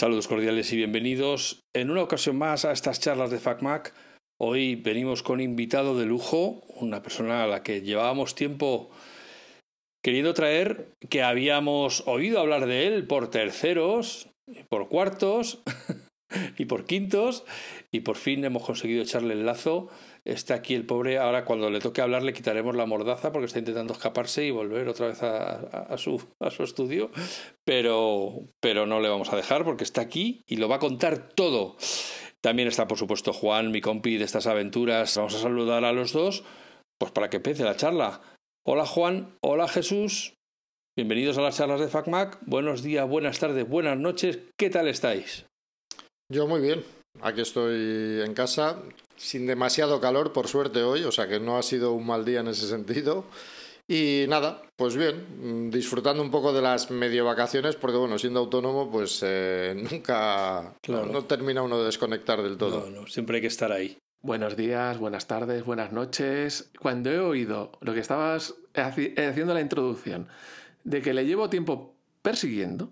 Saludos cordiales y bienvenidos en una ocasión más a estas charlas de FacMac. Hoy venimos con invitado de lujo, una persona a la que llevábamos tiempo queriendo traer, que habíamos oído hablar de él por terceros, por cuartos y por quintos, y por fin hemos conseguido echarle el lazo. Está aquí el pobre, ahora cuando le toque hablar le quitaremos la mordaza porque está intentando escaparse y volver otra vez a, su, a su estudio, pero, pero no le vamos a dejar porque está aquí y lo va a contar todo. También está, por supuesto, Juan, mi compi de estas aventuras. Vamos a saludar a los dos, pues para que empiece la charla. Hola Juan, hola Jesús, bienvenidos a las charlas de FacMac. Buenos días, buenas tardes, buenas noches. ¿Qué tal estáis? Yo muy bien. Aquí estoy en casa, sin demasiado calor, por suerte hoy, o sea que no ha sido un mal día en ese sentido. Y nada, pues bien, disfrutando un poco de las medio vacaciones, porque bueno, siendo autónomo, pues eh, nunca no, termina uno de desconectar del todo. No, no, siempre hay que estar ahí. Buenos días, buenas tardes, buenas noches. Cuando he oído lo que estabas haciendo la introducción, de que le llevo tiempo persiguiendo,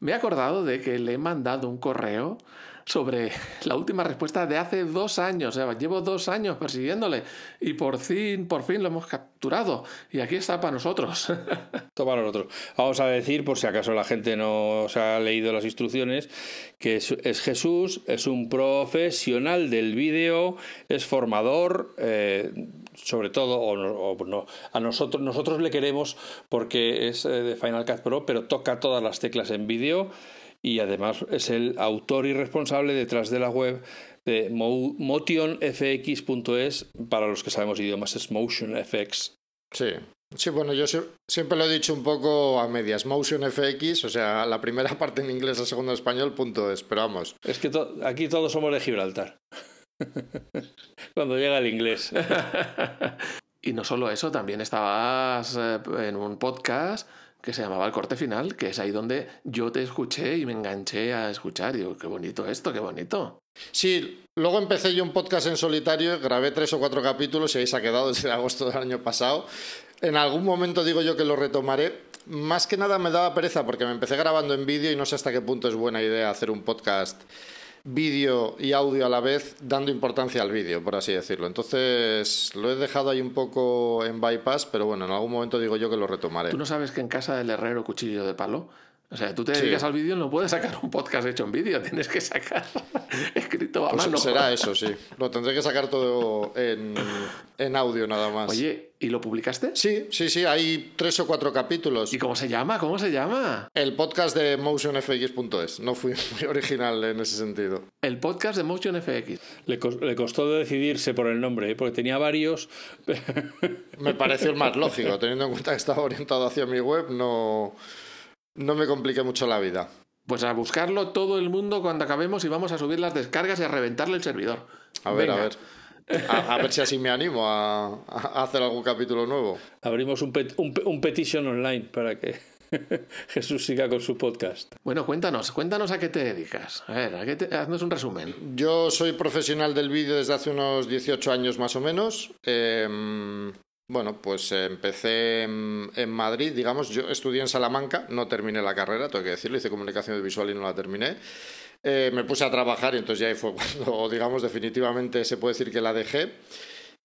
me he acordado de que le he mandado un correo sobre la última respuesta de hace dos años. O llevo dos años persiguiéndole y por fin, por fin lo hemos capturado. Y aquí está para nosotros. Para nosotros. Vamos a decir, por si acaso la gente no se ha leído las instrucciones, que es, Jesús, es un profesional del vídeo, es formador. Eh, sobre todo, a nosotros, nosotros le queremos porque es eh, de Final Cut Pro, pero toca todas las teclas en vídeo y además es el autor y responsable detrás de la web de motionfx.es, para los que sabemos idiomas es MotionFX. Sí, Sí, bueno, yo siempre lo he dicho un poco a medias. MotionFX, o sea, la primera parte en inglés, la segunda en español, punto es, pero vamos. Es que aquí todos somos de Gibraltar. Cuando llega el inglés. y no solo eso, también estabas eh, en un podcast que se llamaba El Corte Final, que es ahí donde yo te escuché y me enganché a escuchar. Y digo, qué bonito esto, qué bonito. Sí, luego empecé yo un podcast en solitario, grabé tres o cuatro capítulos y ahí se ha quedado desde agosto del año pasado. En algún momento digo yo que lo retomaré. Más que nada me daba pereza porque me empecé grabando en vídeo y no sé hasta qué punto es buena idea hacer un podcast vídeo y audio a la vez, dando importancia al vídeo, por así decirlo. Entonces lo he dejado ahí un poco en bypass, pero bueno, en algún momento digo yo que lo retomaré. ¿Tú no sabes que en casa del herrero cuchillo de palo? O sea, tú te dedicas al vídeo, no puedes sacar un podcast hecho en vídeo, tienes que sacar escrito a pues mano. Será eso, sí. Lo tendré que sacar todo en, en, audio nada más. Oye, ¿y lo publicaste? Sí, sí, sí, hay tres o cuatro capítulos. ¿Y cómo se llama? ¿Cómo se llama? El podcast de MotionFX.es. No fui muy original en ese sentido. El podcast de MotionFX. Le, le costó decidirse por el nombre, ¿eh? porque tenía varios. Me pareció el más lógico, teniendo en cuenta que estaba orientado hacia mi web, no no me complique mucho la vida. Pues a buscarlo todo el mundo cuando acabemos y vamos a subir las descargas y a reventarle el servidor. A ver, a ver. A, ver si así me animo a, hacer algún capítulo nuevo. Abrimos un, un, petition online para que Jesús siga con su podcast. Bueno, cuéntanos, cuéntanos a qué te dedicas. A ver, a qué te, haznos un resumen. Yo soy profesional del vídeo desde hace unos 18 años más o menos. Eh, bueno, pues empecé en, Madrid, digamos, yo estudié en Salamanca, no terminé la carrera, tengo que decirlo, hice comunicación visual y no la terminé. Eh, me puse a trabajar y entonces ya ahí fue cuando, digamos, definitivamente se puede decir que la dejé.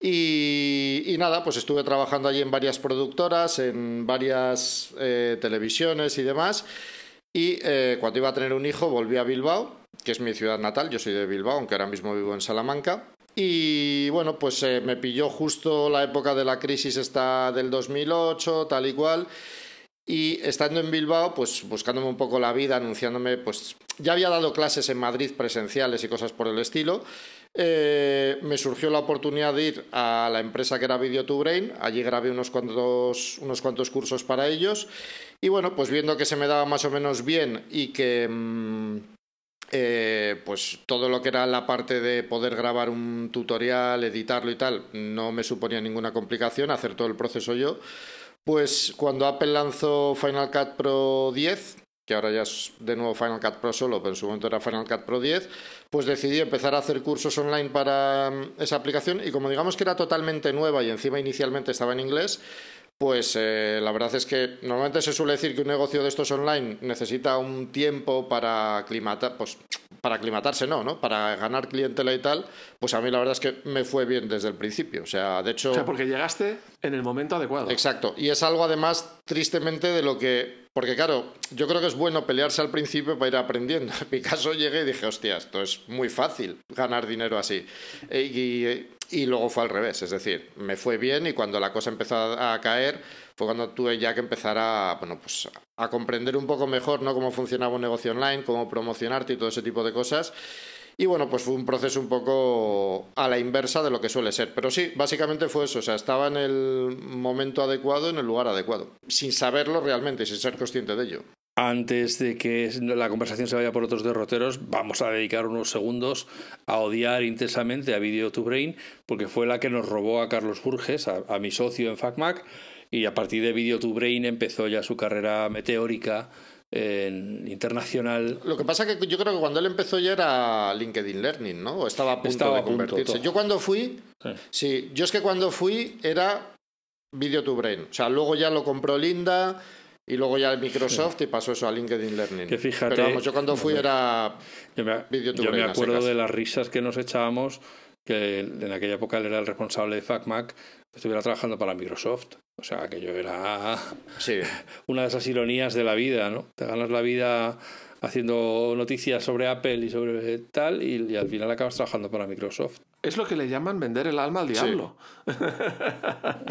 Y, nada, pues estuve trabajando allí en varias productoras, en varias eh, televisiones y demás. Y eh, cuando iba a tener un hijo volví a Bilbao, que es mi ciudad natal, yo soy de Bilbao, aunque ahora mismo vivo en Salamanca. Y bueno, pues eh, me pilló justo la época de la crisis esta del 2008, tal y cual. Y estando en Bilbao, pues buscándome un poco la vida, anunciándome, pues ya había dado clases en Madrid presenciales y cosas por el estilo. Eh, me surgió la oportunidad de ir a la empresa que era Video to Brain. Allí grabé unos cuantos, unos cuantos cursos para ellos. Y bueno, pues viendo que se me daba más o menos bien y que. Mm, eh, pues todo lo que era la parte de poder grabar un tutorial, editarlo y tal, no me suponía ninguna complicación, hacer todo el proceso yo. Pues cuando Apple lanzó Final Cut Pro 10, que ahora ya es de nuevo Final Cut Pro solo, pero en su momento era Final Cut Pro 10, pues decidí empezar a hacer cursos online para mm, esa aplicación y como digamos que era totalmente nueva y encima inicialmente estaba en inglés, pues eh, la verdad es que normalmente se suele decir que un negocio de estos online necesita un tiempo para aclimatar, pues para aclimatarse no, ¿no? Para ganar clientela y tal, pues a mí la verdad es que me fue bien desde el principio. O sea, de hecho... O sea, porque llegaste en el momento adecuado. Exacto. Y es algo además, tristemente, de lo que... Porque claro, yo creo que es bueno pelearse al principio para ir aprendiendo. En mi caso llegué y dije, hostia, esto es muy fácil ganar dinero así. E, y, y luego fue al revés, es decir, me fue bien y cuando la cosa empezó a caer fue cuando tuve ya que empezar a, bueno, pues a comprender un poco mejor ¿no? cómo funcionaba un negocio online, cómo promocionarte y todo ese tipo de cosas. Y bueno, pues fue un proceso un poco a la inversa de lo que suele ser. Pero sí, básicamente fue eso. O sea, estaba en el momento adecuado, en el lugar adecuado. Sin saberlo realmente, sin ser consciente de ello. Antes de que la conversación se vaya por otros derroteros, vamos a dedicar unos segundos a odiar intensamente a Video to Brain, porque fue la que nos robó a Carlos Burges, a, a mi socio en FacMac y a partir de Video to Brain empezó ya su carrera meteórica en internacional. Lo que pasa que yo creo que cuando él empezó ya era LinkedIn Learning, ¿no? O estaba a punto de convertirse. yo cuando fui, sí. yo es que cuando fui era Video to Brain. O sea, luego ya lo compró Linda y luego ya Microsoft y pasó eso a LinkedIn Learning. Que fíjate, Pero vamos, yo cuando fui era yo me acuerdo de las risas que nos echábamos que en aquella época él era el responsable de FacMac, estuviera trabajando para Microsoft. O sea, que yo era sí. una de esas ironías de la vida, ¿no? Te ganas la vida haciendo noticias sobre Apple y sobre tal y, al final acabas trabajando para Microsoft. Es lo que le llaman vender el alma al diablo.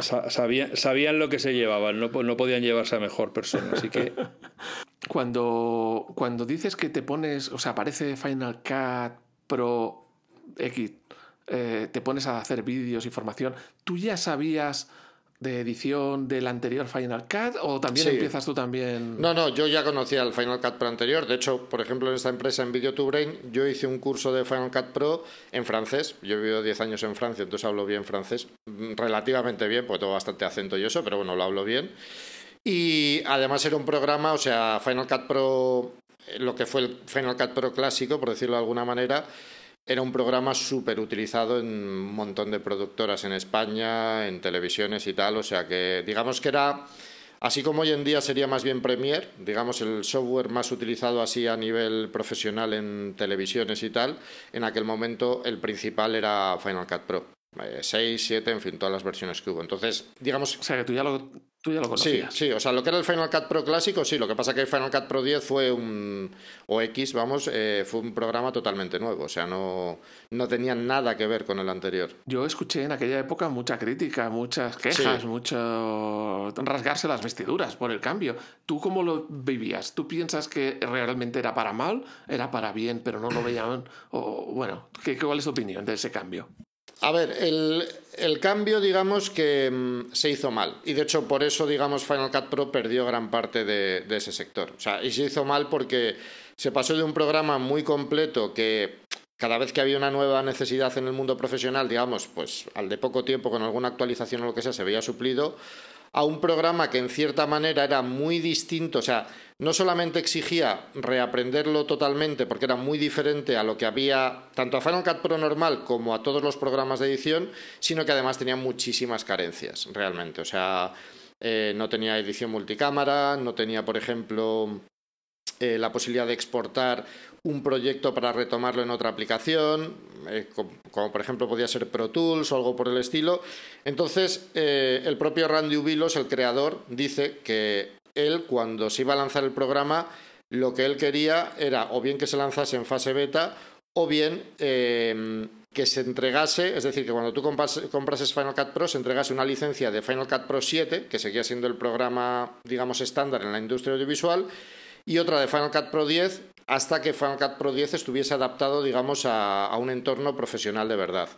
Sí. Sabían, sabían, lo que se llevaban, no, no podían llevarse a mejor persona, así que... Cuando, cuando dices que te pones, o sea, aparece Final Cut Pro X, eh, te pones a hacer vídeos y formación, ¿tú ya sabías de edición del anterior Final Cut o también Sí. empiezas tú también? No, no, yo ya conocía el Final Cut Pro anterior. De hecho, por ejemplo, en esta empresa, en Video to Brain, yo hice un curso de Final Cut Pro en francés. Yo he vivido 10 años en Francia, entonces hablo bien francés. Mm, Relativamente bien, porque tengo bastante acento y eso, pero bueno, lo hablo bien. Y además era un programa, o sea, Final Cut Pro, eh, lo que fue el Final Cut Pro clásico, por decirlo de alguna manera, era un programa súper utilizado en un montón de productoras en España, en televisiones y tal. O sea que, digamos que era, así como hoy en día sería más bien Premiere, digamos el software más utilizado así a nivel profesional en televisiones y tal, en aquel momento el principal era Final Cut Pro. 6, 7, en fin, todas las versiones que hubo. Entonces, digamos, O sea, que tú ya lo, tú ya lo Sí, conocías. sí, o sea, lo que era el Final Cut Pro clásico, sí, lo que pasa que el Final Cut Pro 10 fue un, o X, vamos, eh, fue un programa totalmente nuevo, o sea, no, no tenía nada que ver con el anterior. Yo escuché en aquella época mucha crítica, muchas quejas, Sí. mucho rasgarse las vestiduras por el cambio. ¿Tú cómo lo vivías? ¿Tú piensas que realmente era para mal, era para bien, pero no lo veían? O, bueno, ¿qué, ¿cuál es tu opinión de ese cambio? A ver, el, cambio, digamos que mm, se hizo mal. Y de hecho, por eso, digamos, Final Cut Pro perdió gran parte de, de ese sector. O sea, y se hizo mal porque se pasó de un programa muy completo que cada vez que había una nueva necesidad en el mundo profesional, digamos, pues al de poco tiempo, con alguna actualización o lo que sea, se veía suplido, a un programa que en cierta manera era muy distinto, o sea, no solamente exigía reaprenderlo totalmente porque era muy diferente a lo que había tanto a Final Cut Pro normal como a todos los programas de edición, sino que además tenía muchísimas carencias, realmente. O sea, eh, no tenía edición multicámara, no tenía, por ejemplo, eh, la posibilidad de exportar un proyecto para retomarlo en otra aplicación, eh, como, por ejemplo podía ser Pro Tools o algo por el estilo. Entonces, eh, el propio Randy Ubilos, el creador, dice que él, cuando se iba a lanzar el programa, lo que él quería era o bien que se lanzase en fase beta o bien eh, que se entregase, es decir, que cuando tú compras, comprases Final Cut Pro se entregase una licencia de Final Cut Pro 7, que seguía siendo el programa, digamos, estándar en la industria audiovisual, y otra de Final Cut Pro 10 hasta que Final Cut Pro 10 estuviese adaptado, digamos, a, un entorno profesional de verdad.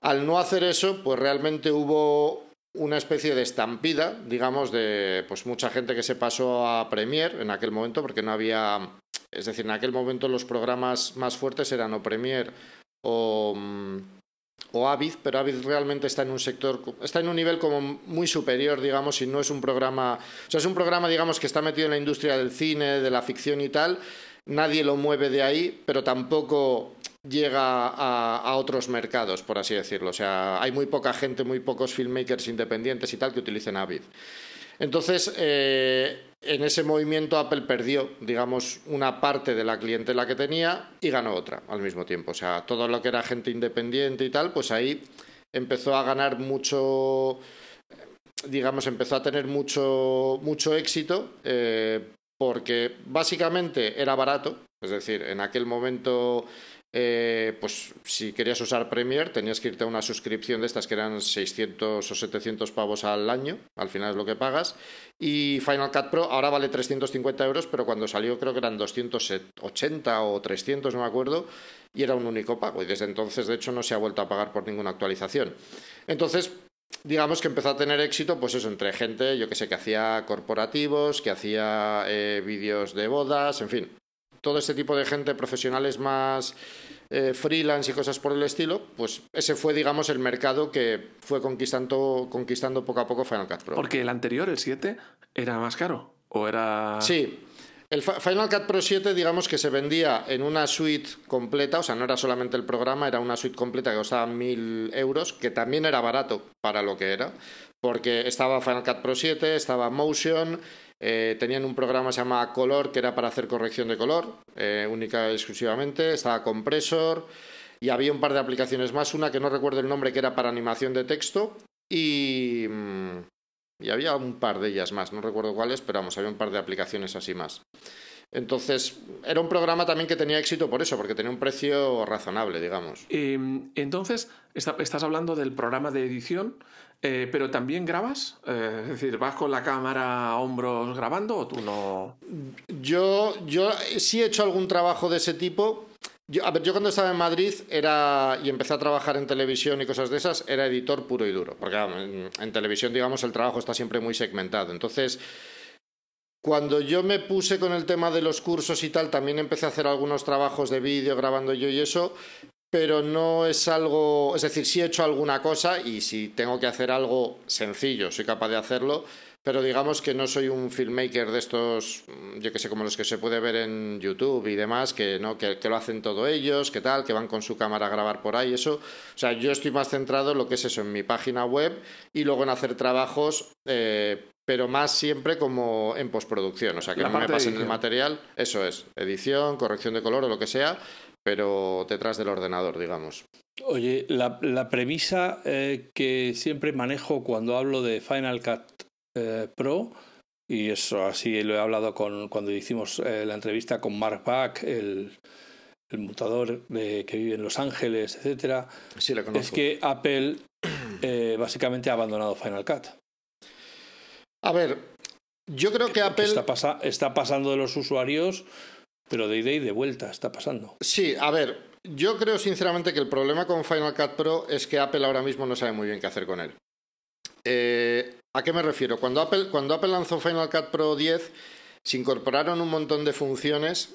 Al no hacer eso, pues realmente hubo una especie de estampida, digamos, de pues mucha gente que se pasó a Premiere en aquel momento, porque no había, es decir, en aquel momento los programas más fuertes eran o Premiere o, o Avid, pero Avid realmente está en un sector, está en un nivel como muy superior, digamos, y no es un programa, o sea, es un programa, digamos, que está metido en la industria del cine, de la ficción y tal, nadie lo mueve de ahí, pero tampoco llega a, otros mercados, por así decirlo. O sea, hay muy poca gente, muy pocos filmmakers independientes y tal que utilicen Avid. Entonces, eh, en ese movimiento Apple perdió, digamos, una parte de la clientela que tenía y ganó otra al mismo tiempo. O sea, todo lo que era gente independiente y tal, pues ahí empezó a ganar mucho, digamos, empezó a tener mucho, mucho éxito eh, porque básicamente era barato. Es decir, en aquel momento eh, pues si querías usar Premiere tenías que irte a una suscripción de estas que eran 600 o 700 pavos al año, al final es lo que pagas, y Final Cut Pro ahora vale 350 euros, pero cuando salió creo que eran 280 o 300, no me acuerdo, y era un único pago, y desde entonces de hecho no se ha vuelto a pagar por ninguna actualización. Entonces, digamos que empezó a tener éxito, pues eso, entre gente, yo que sé, que hacía corporativos, que hacía eh, vídeos de bodas, en fin, todo ese tipo de gente, profesionales más eh, freelance y cosas por el estilo, pues ese fue, digamos, el mercado que fue conquistando, conquistando poco a poco Final Cut Pro. Porque el anterior, el 7, era más caro. ¿O era.? Sí. El Final Cut Pro 7, digamos que se vendía en una suite completa, o sea, no era solamente el programa, era una suite completa que costaba mil euros, que también era barato para lo que era, porque estaba Final Cut Pro 7, estaba Motion, eh, tenían un programa que se llama Color, que era para hacer corrección de color, eh, única y exclusivamente. Estaba Compressor y había un par de aplicaciones más. Una que no recuerdo el nombre, que era para animación de texto. Y, mm, y había un par de ellas más, no recuerdo cuáles, pero vamos, había un par de aplicaciones así más. Entonces, era un programa también que tenía éxito por eso, porque tenía un precio razonable, digamos. entonces, estás hablando del programa de edición eh, pero también grabas, eh, es decir, ¿vas con la cámara a hombros grabando o tú no? Yo, yo sí he hecho algún trabajo de ese tipo. Yo, a ver, yo cuando estaba en Madrid era y empecé a trabajar en televisión y cosas de esas, era editor puro y duro, porque en, televisión, digamos, el trabajo está siempre muy segmentado. Entonces, cuando yo me puse con el tema de los cursos y tal, también empecé a hacer algunos trabajos de vídeo grabando yo y eso, pero no es algo, es decir, sí he hecho alguna cosa y si tengo que hacer algo sencillo, soy capaz de hacerlo, pero digamos que no soy un filmmaker de estos, mm, yo que sé, como los que se puede ver en YouTube y demás, que, ¿no? que, lo hacen todo ellos, que tal, que van con su cámara a grabar por ahí, eso. O sea, yo estoy más centrado en lo que es eso, en mi página web y luego en hacer trabajos, eh, pero más siempre como en postproducción, o sea, que no me pasen el material, eso es, edición, corrección de color o lo que sea, pero detrás del ordenador, digamos. Oye, la, premisa eh, que siempre manejo cuando hablo de Final Cut eh, Pro, y eso así lo he hablado con, cuando hicimos eh, la entrevista con Mark Back, el, el mutador que vive en Los Ángeles, etcétera, es que Apple básicamente ha abandonado Final Cut. A ver, yo creo que Apple... Está, está pasando de los usuarios pero de ida y de vuelta está pasando. Sí, a ver, yo creo sinceramente que el problema con Final Cut Pro es que Apple ahora mismo no sabe muy bien qué hacer con él. Eh, ¿A qué me refiero? Cuando Apple, cuando Apple lanzó Final Cut Pro 10, se incorporaron un montón de funciones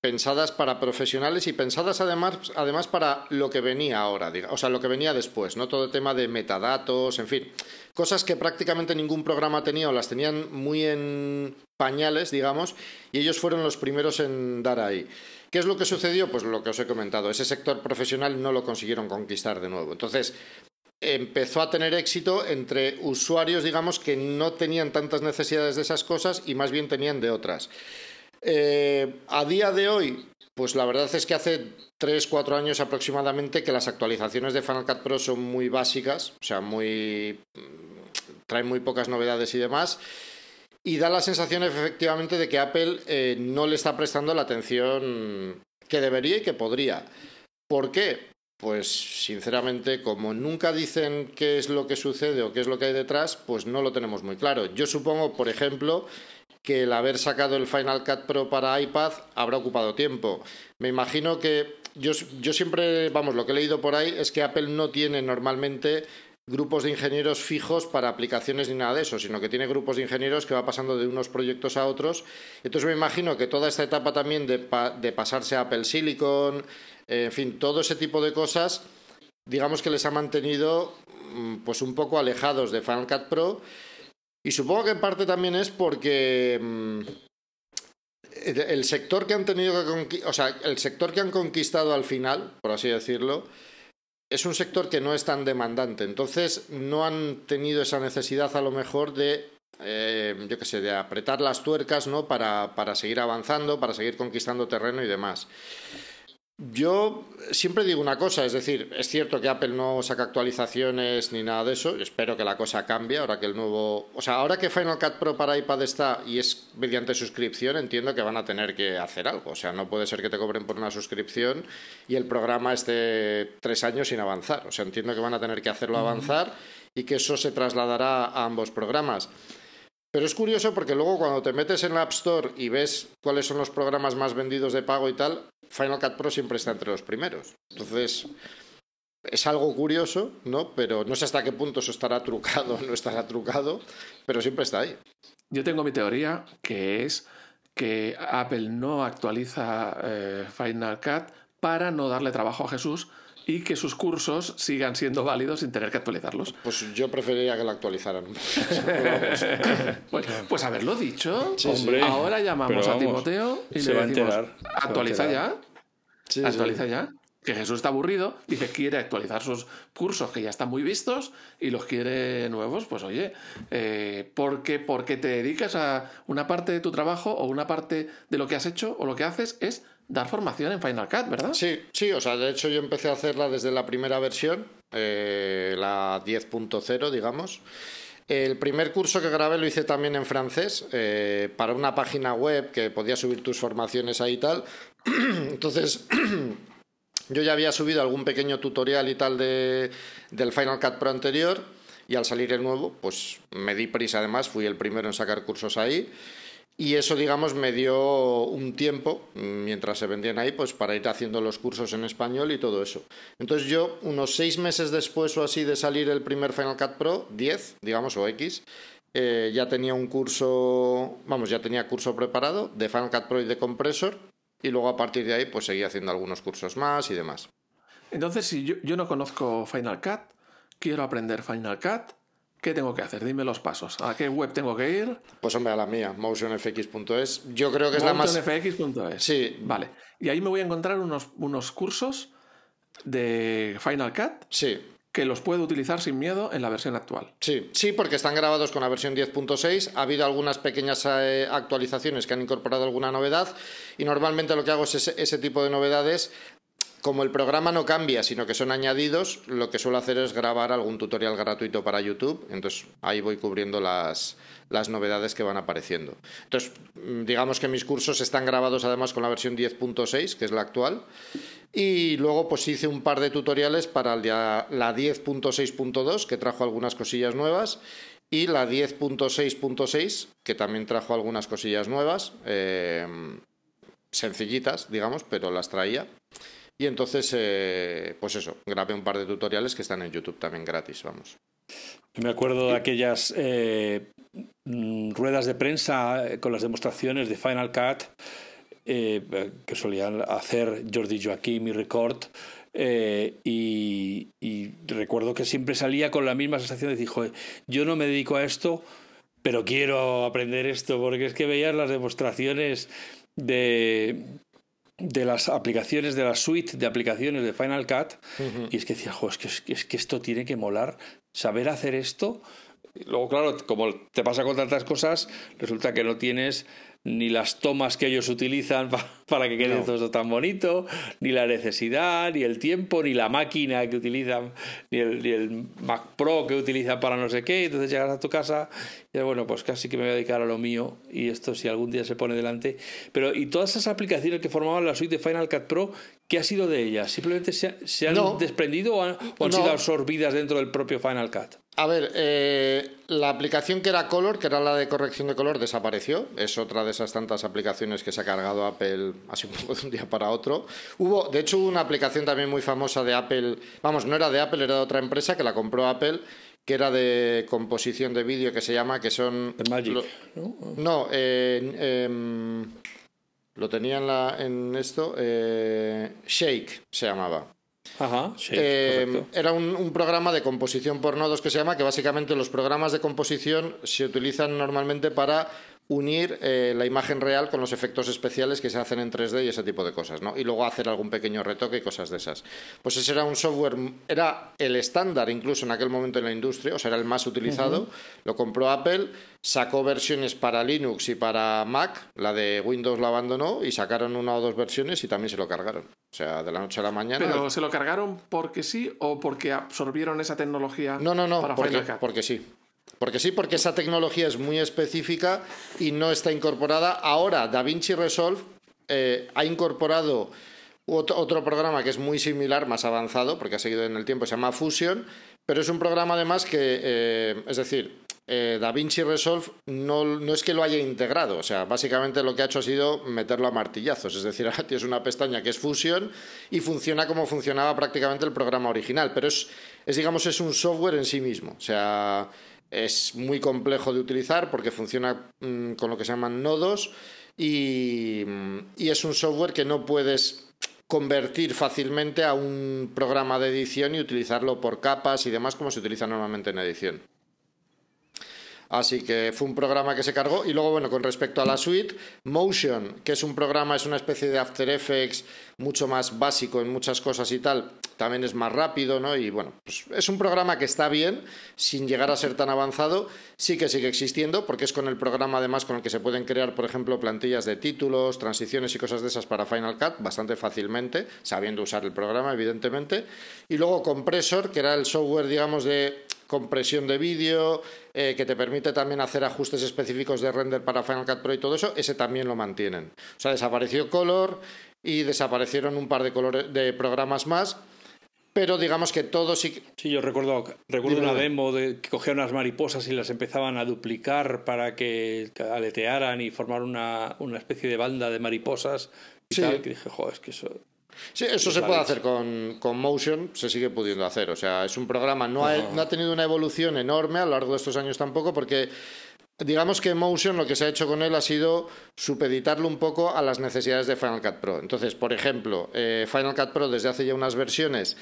pensadas para profesionales y pensadas además, además para lo que venía ahora, o sea, lo que venía después, ¿no? Todo el tema de metadatos, en fin, cosas que prácticamente ningún programa tenía o las tenían muy en pañales, digamos, y ellos fueron los primeros en dar ahí. ¿Qué es lo que sucedió? Pues lo que os he comentado, ese sector profesional no lo consiguieron conquistar de nuevo. Entonces, empezó a tener éxito entre usuarios, digamos, que no tenían tantas necesidades de esas cosas y más bien tenían de otras. Eh, a día de hoy, pues la verdad es que hace 3, 4 años aproximadamente que las actualizaciones de Final Cut Pro son muy básicas, o sea, muy traen muy pocas novedades y demás. Y da la sensación efectivamente de que Apple eh, no le está prestando la atención que debería y que podría. ¿Por qué? Pues sinceramente, como nunca dicen qué es lo que sucede o qué es lo que hay detrás, pues no lo tenemos muy claro. Yo supongo, por ejemplo, que el haber sacado el Final Cut Pro para iPad habrá ocupado tiempo. Me imagino que yo, yo siempre, vamos, lo que he leído por ahí es que Apple no tiene normalmente grupos de ingenieros fijos para aplicaciones ni nada de eso, sino que tiene grupos de ingenieros que va pasando de unos proyectos a otros. Entonces me imagino que toda esta etapa también de, de pasarse a Apple Silicon, en fin, todo ese tipo de cosas, digamos que les ha mantenido mm, pues un poco alejados de Final Cut Pro y supongo que en parte también es porque mm, el sector que han tenido que o sea, el sector que han conquistado al final, por así decirlo, es un sector que no es tan demandante. Entonces, no han tenido esa necesidad a lo mejor de eh, yo qué sé, de apretar las tuercas, ¿no? Para, para seguir avanzando, para seguir conquistando terreno y demás. Yo siempre digo una cosa, es decir, es cierto que Apple no saca actualizaciones ni nada de eso, espero que la cosa cambie ahora que el nuevo, o sea, ahora que Final Cut Pro para iPad está y es mediante suscripción, entiendo que van a tener que hacer algo, o sea, no puede ser que te cobren por una suscripción y el programa esté tres años sin avanzar, o sea, entiendo que van a tener que hacerlo avanzar y que eso se trasladará a ambos programas. Pero es curioso porque luego cuando te metes en la App Store y ves cuáles son los programas más vendidos de pago y tal, Final Cut Pro siempre está entre los primeros. Entonces, es algo curioso, ¿no? Pero no sé hasta qué punto eso estará trucado o no estará trucado, pero siempre está ahí. Yo tengo mi teoría, que es que Apple no actualiza eh, Final Cut para no darle trabajo a Jesús y que sus cursos sigan siendo válidos sin tener que actualizarlos. Pues yo preferiría que lo actualizaran. pues, pues, haberlo dicho. Hombre, ahora llamamos a Timoteo y le decimos, actualiza ya. actualiza ya. Que Jesús está aburrido, dice quiere actualizar sus cursos que ya están muy vistos y los quiere nuevos. Pues oye, eh, ¿por qué? porque te dedicas a una parte de tu trabajo o una parte de lo que has hecho o lo que haces es dar formación en Final Cut, ¿verdad? Sí, sí, o sea, de hecho yo empecé a hacerla desde la primera versión, eh, la 10.0, digamos. El primer curso que grabé lo hice también en francés, eh, para una página web que podía subir tus formaciones ahí y tal. Entonces, yo ya había subido algún pequeño tutorial y tal de, del Final Cut Pro anterior, y al salir el nuevo, pues me di prisa además, fui el primero en sacar cursos ahí. Y eso, digamos, me dio un tiempo, mientras se vendían ahí, pues para ir haciendo los cursos en español y todo eso. Entonces yo, unos seis meses después o así de salir el primer Final Cut Pro, 10, digamos, o X, eh, ya tenía un curso, vamos, ya tenía curso preparado de Final Cut Pro y de compresor, y luego a partir de ahí, pues seguía haciendo algunos cursos más y demás. Entonces, si yo no conozco Final Cut, quiero aprender Final Cut, ¿Qué tengo que hacer? Dime los pasos. ¿A qué web tengo que ir? Pues hombre, a la mía, motionfx.es. Yo creo que es la más... motionfx.es. Sí. Vale. Y ahí me voy a encontrar unos, unos cursos de Final Cut. Sí. Que los puedo utilizar sin miedo en la versión actual. Sí, sí, porque están grabados con la versión 10.6. Ha habido algunas pequeñas eh, actualizaciones que han incorporado alguna novedad. Y normalmente lo que hago es ese, ese tipo de novedades como el programa no cambia, sino que son añadidos, lo que suelo hacer es grabar algún tutorial gratuito para YouTube. Entonces ahí voy cubriendo las, las novedades que van apareciendo. Entonces, mm, digamos que mis cursos están grabados además con la versión 10.6, que es la actual. Y luego pues hice un par de tutoriales para la 10.6.2, que trajo algunas cosillas nuevas. Y la 10.6.6, que también trajo algunas cosillas nuevas, eh, sencillitas, digamos, pero las traía. Y entonces, eh, pues eso, grabé un par de tutoriales que están en YouTube también gratis, vamos. Me acuerdo de aquellas eh, mm, ruedas de prensa eh, con las demostraciones de Final Cut que solían hacer Jordi Joaquim y Record. y, recuerdo que siempre salía con la misma sensación de decir, yo no me dedico a esto, pero quiero aprender esto, porque es que veías las demostraciones de, de las aplicaciones, de la suite de aplicaciones de Final Cut, y es que decía, es, que, es que esto tiene que molar, saber hacer esto. luego, claro, como te pasa con tantas cosas, resulta que no tienes ni las tomas que ellos utilizan para que quede todo tan bonito, ni la necesidad, ni el tiempo, ni la máquina que utilizan, ni el, ni el Mac Pro que utilizan para no sé qué. Entonces llegas a tu casa y bueno, pues casi que me voy a dedicar a lo mío y esto si algún día se pone delante. Pero y todas esas aplicaciones que formaban la suite de Final Cut Pro, ¿qué ha sido de ellas? ¿Simplemente se, han desprendido o han, sido absorbidas dentro del propio Final Cut? A ver, eh, la aplicación que era Color, que era la de corrección de color, desapareció. Es otra de esas tantas aplicaciones que se ha cargado Apple así un poco de un día para otro. Hubo, de hecho, una aplicación también muy famosa de Apple. Vamos, no era de Apple, era de otra empresa que la compró Apple, que era de composición de vídeo que se llama, que son. Magic. ¿no? Em, lo tenía en, la, en esto. Eh, Shake se llamaba. Ajá, eh, era un, programa de composición por nodos que se llama, que básicamente los programas de composición se utilizan normalmente para unir eh, la imagen real con los efectos especiales que se hacen en 3D y ese tipo de cosas, ¿no? Y luego hacer algún pequeño retoque y cosas de esas. Pues ese era un software, era el estándar incluso en aquel momento en la industria, o sea, era el más utilizado. Lo compró Apple, sacó versiones para Linux y para Mac, la de Windows la abandonó y sacaron una o dos versiones y también se lo cargaron. O sea, de la noche a la mañana. ¿Pero se lo cargaron porque sí o porque absorbieron esa tecnología? No, no, no, porque, porque sí. Porque sí, porque esa tecnología es muy específica y no está incorporada. Ahora, DaVinci Resolve eh, ha incorporado otro, programa que es muy similar, más avanzado, porque ha seguido en el tiempo, se llama Fusion, pero es un programa además que, eh, es decir, eh, DaVinci Resolve no, no, es que lo haya integrado, o sea, básicamente lo que ha hecho ha sido meterlo a martillazos, es decir, ahora tienes una pestaña que es Fusion y funciona como funcionaba prácticamente el programa original, pero es, es digamos, es un software en sí mismo, o sea es muy complejo de utilizar porque funciona mm, con lo que se llaman nodos y, y es un software que no puedes convertir fácilmente a un programa de edición y utilizarlo por capas y demás como se utiliza normalmente en edición. Así que fue un programa que se cargó. Y luego, bueno, con respecto a la suite, Motion, que es un programa, es una especie de After Effects mucho más básico en muchas cosas y tal, también es más rápido, ¿no? Y bueno, pues es un programa que está bien, sin llegar a ser tan avanzado, sí que sigue existiendo, porque es con el programa además con el que se pueden crear, por ejemplo, plantillas de títulos, transiciones y cosas de esas para Final Cut bastante fácilmente, sabiendo usar el programa, evidentemente. Y luego Compressor, que era el software, digamos, de compresión de vídeo, eh, que te permite también hacer ajustes específicos de render para Final Cut Pro y todo eso, ese también lo mantienen. O sea, desapareció Color y desaparecieron un par de, colores, de programas más. Pero digamos que todo sí. Sí, yo recuerdo, recuerdo una demo de que cogían unas mariposas y las empezaban a duplicar para que aletearan y formar una, una especie de banda de mariposas y tal. Que dije, joder, es que eso Sí, eso se puede hacer con, con, Motion, se sigue pudiendo hacer. O sea, es un programa, no ha, no ha tenido una evolución enorme a lo largo de estos años tampoco, porque digamos que Motion lo que se ha hecho con él ha sido supeditarlo un poco a las necesidades de Final Cut Pro. Entonces, por ejemplo, eh, Final Cut Pro desde hace ya unas versiones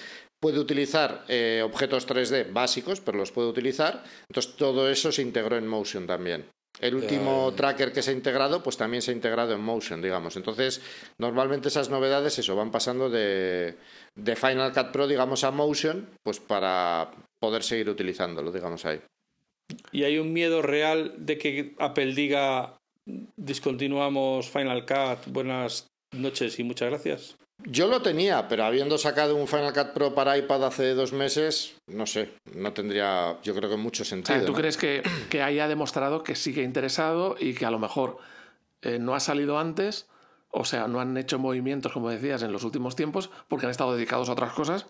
puede utilizar eh, objetos 3D básicos, pero los puede utilizar. Entonces, todo eso se integró en Motion también. El último tracker que se ha integrado, pues también se ha integrado en Motion, digamos. Entonces, normalmente esas novedades, eso, van pasando de, de Final Cut Pro, digamos, a Motion, pues para poder seguir utilizándolo, digamos ahí. ¿Y hay un miedo real de que Apple diga discontinuamos Final Cut, buenas noches y muchas gracias? Yo lo tenía, pero habiendo sacado un Final Cut Pro para iPad hace dos meses, no sé, no tendría, yo creo que mucho sentido. ¿Tú crees que, que, haya demostrado que sigue interesado y que a lo mejor eh, no ha salido antes? O sea, no han hecho movimientos, como decías, en los últimos tiempos porque han estado dedicados a otras cosas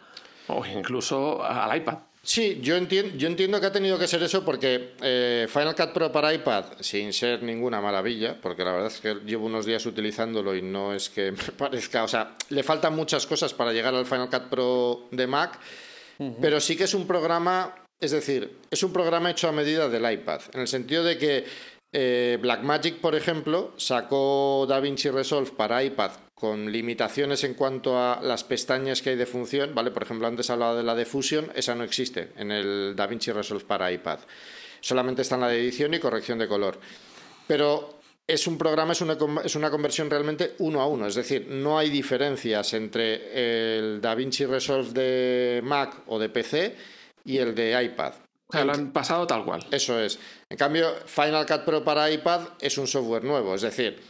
o incluso al iPad. Sí, yo entiendo, yo entiendo que ha tenido que ser eso porque eh, Final Cut Pro para iPad, sin ser ninguna maravilla, porque la verdad es que llevo unos días utilizándolo y no es que me parezca, o sea, le faltan muchas cosas para llegar al Final Cut Pro de Mac, pero sí que es un programa, es decir, es un programa hecho a medida del iPad, en el sentido de que eh, Blackmagic, por ejemplo, sacó DaVinci Resolve para iPad con limitaciones en cuanto a las pestañas que hay de función, ¿vale? Por ejemplo, antes hablaba de la de Fusion, esa no existe en el DaVinci Resolve para iPad. Solamente está en la de edición y corrección de color. Pero es un programa, es una, es una conversión realmente uno a uno, es decir, no hay diferencias entre el DaVinci Resolve de Mac o de PC y el de iPad. O sea, lo han pasado tal cual. Eso es. En cambio, Final Cut Pro para iPad es un software nuevo, es decir,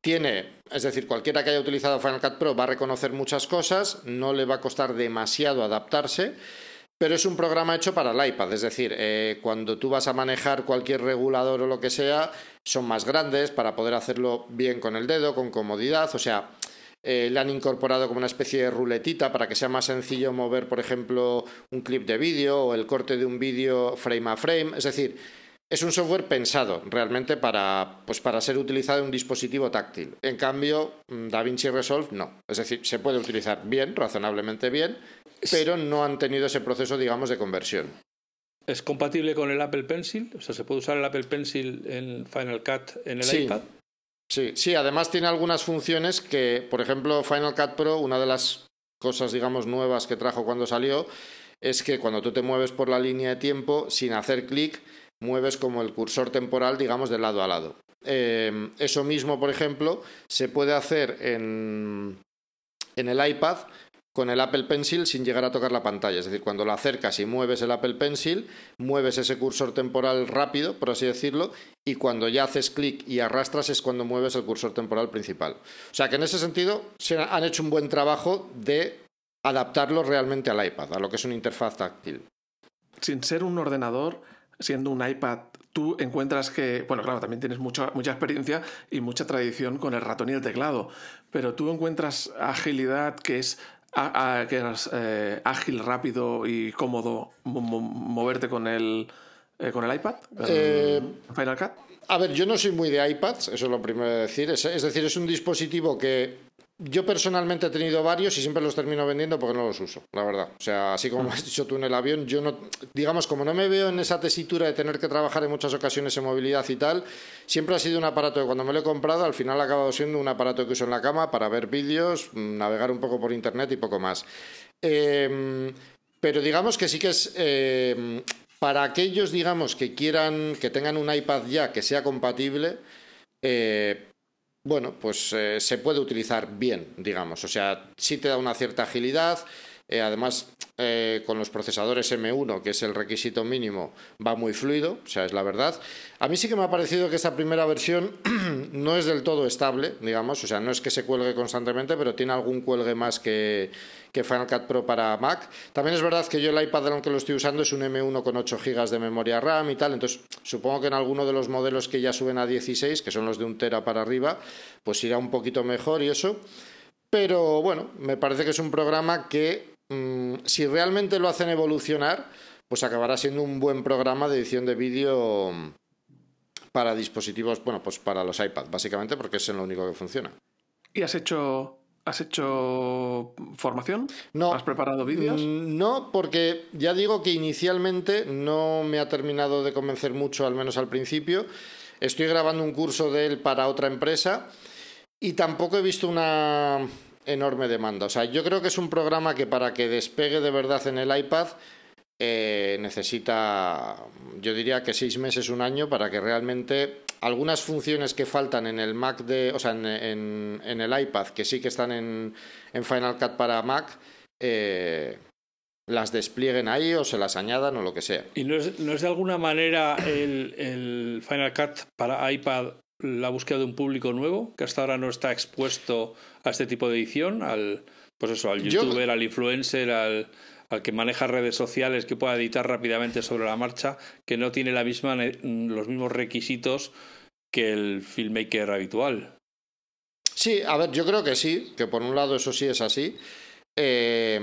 tiene, es decir, cualquiera que haya utilizado Final Cut Pro va a reconocer muchas cosas, no le va a costar demasiado adaptarse, pero es un programa hecho para el iPad, es decir, eh, cuando tú vas a manejar cualquier regulador o lo que sea, son más grandes para poder hacerlo bien con el dedo, con comodidad, o sea, eh, le han incorporado como una especie de ruletita para que sea más sencillo mover, por ejemplo, un clip de vídeo o el corte de un vídeo frame a frame, es decir, es un software pensado realmente para, pues para ser utilizado en un dispositivo táctil. En cambio, mm, DaVinci Resolve no. Es decir, se puede utilizar bien, razonablemente bien, pero no han tenido ese proceso, digamos, de conversión. ¿Es compatible con el Apple Pencil? O sea, ¿se puede usar el Apple Pencil en Final Cut en el iPad? Sí, sí, además tiene algunas funciones que, por ejemplo, Final Cut Pro, una de las cosas, digamos, nuevas que trajo cuando salió, es que cuando tú te mueves por la línea de tiempo, sin hacer clic, mueves como el cursor temporal, digamos, de lado a lado. eh, eso mismo, por ejemplo, se puede hacer en, en el iPad con el Apple Pencil sin llegar a tocar la pantalla. Es decir, cuando lo acercas y mueves el Apple Pencil, mueves ese cursor temporal rápido, por así decirlo, y cuando ya haces clic y arrastras es cuando mueves el cursor temporal principal. O sea que en ese sentido se han hecho un buen trabajo de adaptarlo realmente al iPad, a lo que es una interfaz táctil. Sin ser un ordenador, siendo un iPad, tú encuentras que, bueno, claro, también tienes mucha, mucha experiencia y mucha tradición con el ratón y el teclado, pero tú encuentras agilidad que es que es eh, ágil, rápido y cómodo moverte con el, eh, con el iPad, Eh, Final Cut. A ver, yo no soy muy de iPads, eso es lo primero de decir. Es, es decir, es un dispositivo que yo personalmente he tenido varios y siempre los termino vendiendo porque no los uso, la verdad. O sea, así como me has dicho tú en el avión, yo no, digamos, como no me veo en esa tesitura de tener que trabajar en muchas ocasiones en movilidad y tal, siempre ha sido un aparato que cuando me lo he comprado, al final ha acabado siendo un aparato que uso en la cama para ver vídeos, navegar un poco por internet y poco más. Eh, pero digamos que sí que es eh, para aquellos, digamos, que quieran, que tengan un iPad ya que sea compatible. Eh, bueno, pues eh, se puede utilizar bien, digamos. O sea, sí te da una cierta agilidad. Eh, además, eh, con los procesadores M1, que es el requisito mínimo, va muy fluido, o sea, es la verdad. A mí sí que me ha parecido que esta primera versión no es del todo estable, digamos, o sea, no es que se cuelgue constantemente, pero tiene algún cuelgue más que, que Final Cut Pro para Mac. También es verdad que yo el iPad en el que lo estoy usando es un M1 con 8 GB de memoria RAM y tal, entonces supongo que en alguno de los modelos que ya suben a 16, que son los de un tera para arriba, pues irá un poquito mejor y eso. Pero bueno, me parece que es un programa que mmm, si realmente lo hacen evolucionar, pues acabará siendo un buen programa de edición de vídeo para dispositivos, bueno, pues para los iPad, básicamente, porque es en lo único que funciona. ¿Y has hecho ¿Has hecho formación? No. ¿Has preparado vídeos? No, porque ya digo que inicialmente no me ha terminado de convencer mucho, al menos al principio. Estoy grabando un curso de él para otra empresa y tampoco he visto una enorme demanda. O sea, yo creo que es un programa que para que despegue de verdad en el iPad eh, necesita, yo diría que seis meses, un año, para que realmente algunas funciones que faltan en el Mac de, o sea, en, en, en el iPad, que sí que están en, en Final Cut para Mac, eh, las desplieguen ahí o se las añadan o lo que sea. ¿Y no es, no es de alguna manera el, el, Final Cut para iPad la búsqueda de un público nuevo que hasta ahora no está expuesto a este tipo de edición? Al, pues eso, al youtuber, Yo... al influencer, al, al que maneja redes sociales, que pueda editar rápidamente sobre la marcha, que no tiene la misma, los mismos requisitos que el filmmaker habitual. Sí, a ver, yo creo que sí, que por un lado eso sí es así. Eh,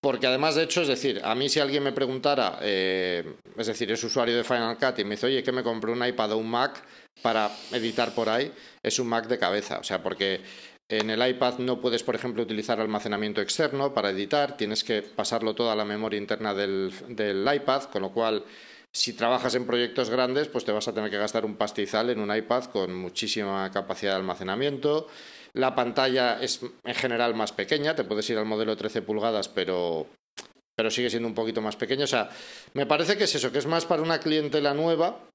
porque además, de hecho, es decir, a mí si alguien me preguntara, eh, es decir, es usuario de Final Cut y me dice, oye, que me compré un iPad o un Mac para editar por ahí, es un Mac de cabeza. O sea, porque en el iPad no puedes, por ejemplo, utilizar almacenamiento externo para editar, tienes que pasarlo todo a la memoria interna del, del, iPad, con lo cual, si trabajas en proyectos grandes, pues te vas a tener que gastar un pastizal en un iPad con muchísima capacidad de almacenamiento. La pantalla es en general más pequeña, te puedes ir al modelo 13 pulgadas, pero, pero sigue siendo un poquito más pequeño. O sea, me parece que es eso, que es más para una clientela nueva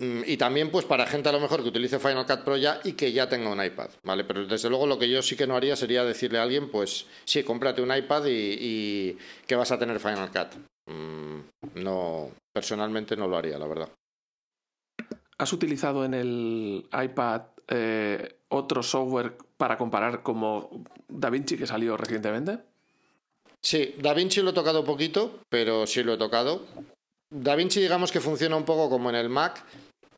y también pues para gente a lo mejor que utilice Final Cut Pro ya y que ya tenga un iPad, ¿vale? Pero desde luego lo que yo sí que no haría sería decirle a alguien, pues sí, cómprate un iPad y, y que vas a tener Final Cut. Mm, no, personalmente no lo haría, la verdad. ¿Has utilizado en el iPad eh, otro software para comparar como DaVinci que salió recientemente? Sí, DaVinci lo he tocado poquito, pero sí lo he tocado. DaVinci digamos que funciona un poco como en el Mac,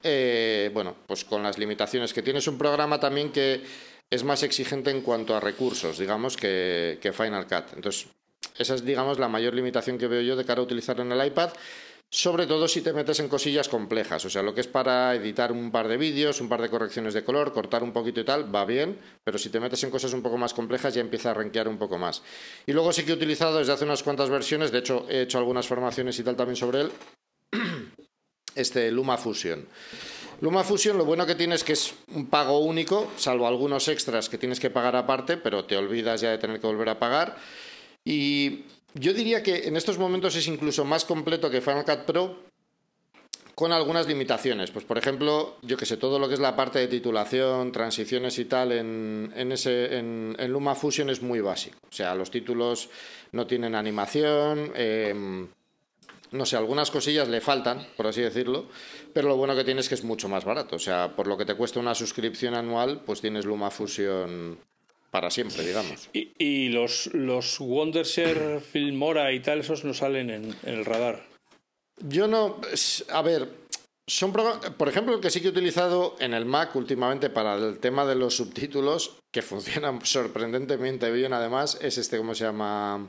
eh, bueno, pues con las limitaciones que tiene. Es un programa también que es más exigente en cuanto a recursos, digamos, que, que Final Cut. Entonces, esa es, digamos, la mayor limitación que veo yo de cara a utilizarlo en el iPad. Sobre todo si te metes en cosillas complejas, o sea, lo que es para editar un par de vídeos, un par de correcciones de color, cortar un poquito y tal, va bien, pero si te metes en cosas un poco más complejas ya empieza a renquear un poco más. Y luego sí que he utilizado desde hace unas cuantas versiones, de hecho he hecho algunas formaciones y tal también sobre él, este Luma Fusion. Luma Fusion lo bueno que tiene es que es un pago único, salvo algunos extras que tienes que pagar aparte, pero te olvidas ya de tener que volver a pagar. Y yo diría que en estos momentos es incluso más completo que Final Cut Pro, con algunas limitaciones. Pues, por ejemplo, yo que sé, todo lo que es la parte de titulación, transiciones y tal en, en, ese, en, LumaFusion es muy básico. O sea, los títulos no tienen animación. Em, no sé, algunas cosillas le faltan, por así decirlo, pero lo bueno que tiene es que es mucho más barato. O sea, por lo que te cuesta una suscripción anual, pues tienes LumaFusion para siempre, digamos. Y, y los, los Wondershare, Filmora y tal, esos no salen en el radar. Yo no. A ver, son por ejemplo, el que sí que he utilizado en el Mac últimamente para el tema de los subtítulos, que funcionan sorprendentemente bien además, es este, ¿cómo se llama?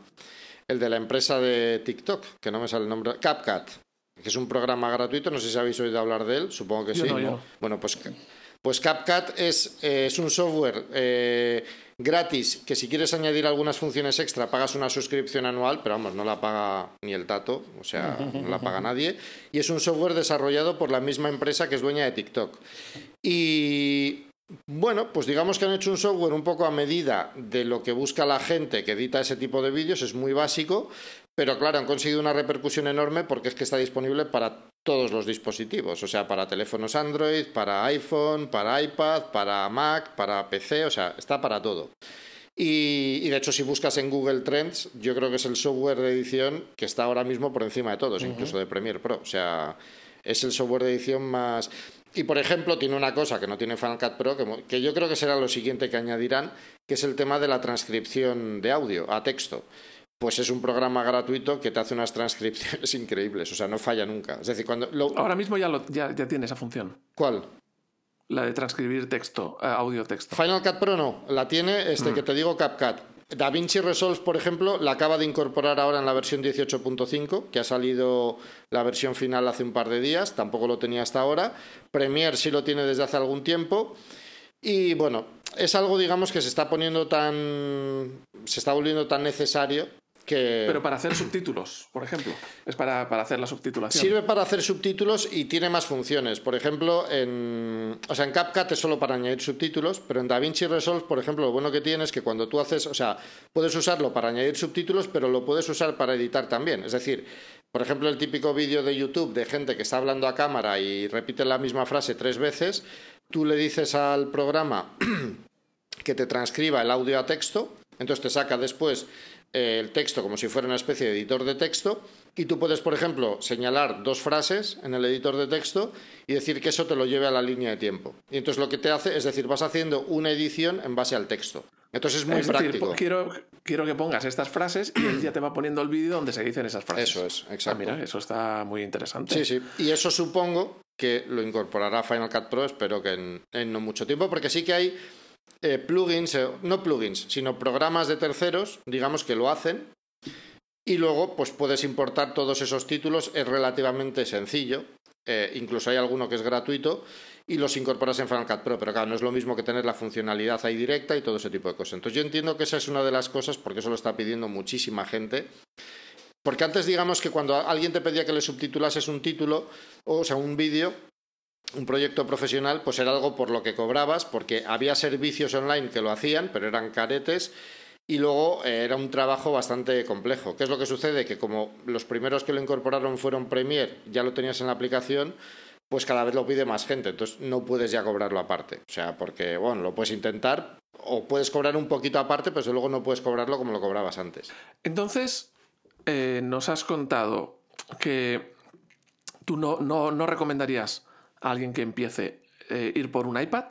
El de la empresa de TikTok, que no me sale el nombre. CapCut, que es un programa gratuito, no sé si habéis oído hablar de él, supongo que sí. Bueno, pues, pues CapCut es, eh, es un software eh, gratis, que si quieres añadir algunas funciones extra pagas una suscripción anual, pero vamos, no la paga ni el tato, o sea, no la paga nadie. Y es un software desarrollado por la misma empresa que es dueña de TikTok. Y bueno, pues digamos que han hecho un software un poco a medida de lo que busca la gente que edita ese tipo de vídeos, es muy básico, pero claro, han conseguido una repercusión enorme porque es que está disponible para todos los dispositivos, o sea, para teléfonos Android, para iPhone, para iPad, para Mac, para PC, o sea, está para todo. Y, de hecho, si buscas en Google Trends, yo creo que es el software de edición que está ahora mismo por encima de todos, incluso de Premiere Pro. O sea, es el software de edición más... Y por ejemplo, tiene una cosa que no tiene Final Cut Pro, que, que yo creo que será lo siguiente que añadirán, que es el tema de la transcripción de audio a texto pues es un programa gratuito que te hace unas transcripciones increíbles, o sea, no falla nunca. Es decir, cuando Ahora mismo ya, ya, tiene esa función. ¿Cuál? La de transcribir texto, eh, audio texto. Final Cut Pro no, la tiene este mm. que te digo CapCut. DaVinci Resolve, por ejemplo, la acaba de incorporar ahora en la versión 18.5, que ha salido la versión final hace un par de días, tampoco lo tenía hasta ahora. Premiere sí lo tiene desde hace algún tiempo. Y bueno, es algo, digamos, que se está poniendo tan. se está volviendo tan necesario pero para hacer subtítulos, por ejemplo. Es para, hacer la subtitulación. Sirve para hacer subtítulos y tiene más funciones. Por ejemplo, en, o sea, en CapCut es solo para añadir subtítulos, pero en DaVinci Resolve, por ejemplo, lo bueno que tiene es que cuando tú haces, o sea, puedes usarlo para añadir subtítulos, pero lo puedes usar para editar también. Es decir, por ejemplo, el típico vídeo de YouTube de gente que está hablando a cámara y repite la misma frase tres veces, tú le dices al programa que te transcriba el audio a texto, entonces te saca después el texto como si fuera una especie de editor de texto y tú puedes, por ejemplo, señalar dos frases en el editor de texto y decir que eso te lo lleve a la línea de tiempo. Y entonces lo que te hace es decir, vas haciendo una edición en base al texto. Entonces es muy práctico. quiero, quiero que pongas estas frases y él ya te va poniendo el vídeo donde se dicen esas frases. Eso es, exacto. Ah, mira, eso está muy interesante. Sí, sí. Y eso supongo que lo incorporará Final Cut Pro, espero que en no mucho tiempo, porque sí que hay eh, plugins, eh, no plugins, sino programas de terceros, digamos que lo hacen. Y luego, pues puedes importar todos esos títulos, es relativamente sencillo. Eh, incluso hay alguno que es gratuito y los incorporas en Final Cut Pro, pero claro, no es lo mismo que tener la funcionalidad ahí directa y todo ese tipo de cosas. Entonces yo entiendo que esa es una de las cosas, porque eso lo está pidiendo muchísima gente. Porque antes digamos que cuando alguien te pedía que le subtitulases un título, o sea, un vídeo, un proyecto profesional, pues era algo por lo que cobrabas, porque había servicios online que lo hacían, pero eran caretes. Y luego eh, era un trabajo bastante complejo. ¿Qué es lo que sucede? Que como los primeros que lo incorporaron fueron Premiere, ya lo tenías en la aplicación, pues cada vez lo pide más gente. Entonces no puedes ya cobrarlo aparte. O sea, porque, bueno, lo puedes intentar o puedes cobrar un poquito aparte, pero luego no puedes cobrarlo como lo cobrabas antes. Entonces, eh, nos has contado que tú no, no, no recomendarías alguien que empiece a eh, ir por un iPad.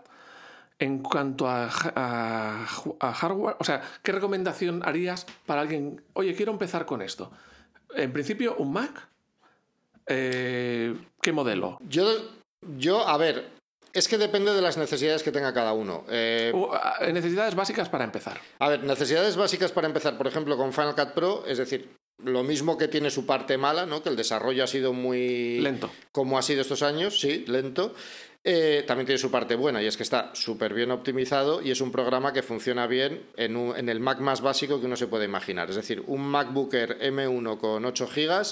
En cuanto a, hardware, o sea, ¿qué recomendación harías para alguien? Oye, quiero empezar con esto. En principio, un Mac. Eh, ¿Qué modelo? Yo, yo, a ver, es que depende de las necesidades que tenga cada uno. Eh, necesidades básicas para empezar. A ver, necesidades básicas para empezar, por ejemplo, con Final Cut Pro, es decir, lo mismo que tiene su parte mala, ¿no? Que el desarrollo ha sido muy... Lento. Como ha sido estos años, sí, lento. Eh, también tiene su parte buena y es que está súper bien optimizado y es un programa que funciona bien en, el Mac más básico que uno se puede imaginar. Es decir, un MacBooker M1 con 8 GB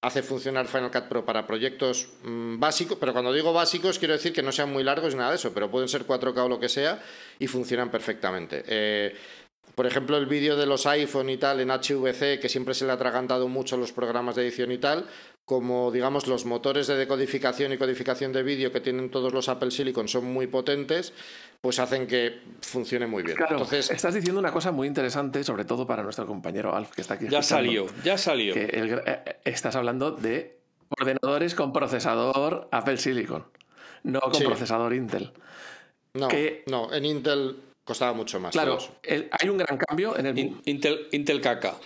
hace funcionar Final Cut Pro para proyectos mm, básicos, pero cuando digo básicos quiero decir que no sean muy largos ni nada de eso, pero pueden ser 4K o lo que sea y funcionan perfectamente. Eh, Por ejemplo, el vídeo de los iPhone y tal en HVC, que siempre se le ha atragantado mucho los programas de edición y tal, como digamos los motores de decodificación y codificación de vídeo que tienen todos los Apple Silicon son muy potentes, pues hacen que funcione muy bien. Claro, Entonces, estás diciendo una cosa muy interesante, sobre todo para nuestro compañero Alf, que está aquí. Ya salió, ya salió. Que eh, estás hablando de ordenadores con procesador Apple Silicon, no con procesador Intel. No, no, en Intel costaba mucho más. Claro, hay un gran cambio en el... Intel, Intel caca.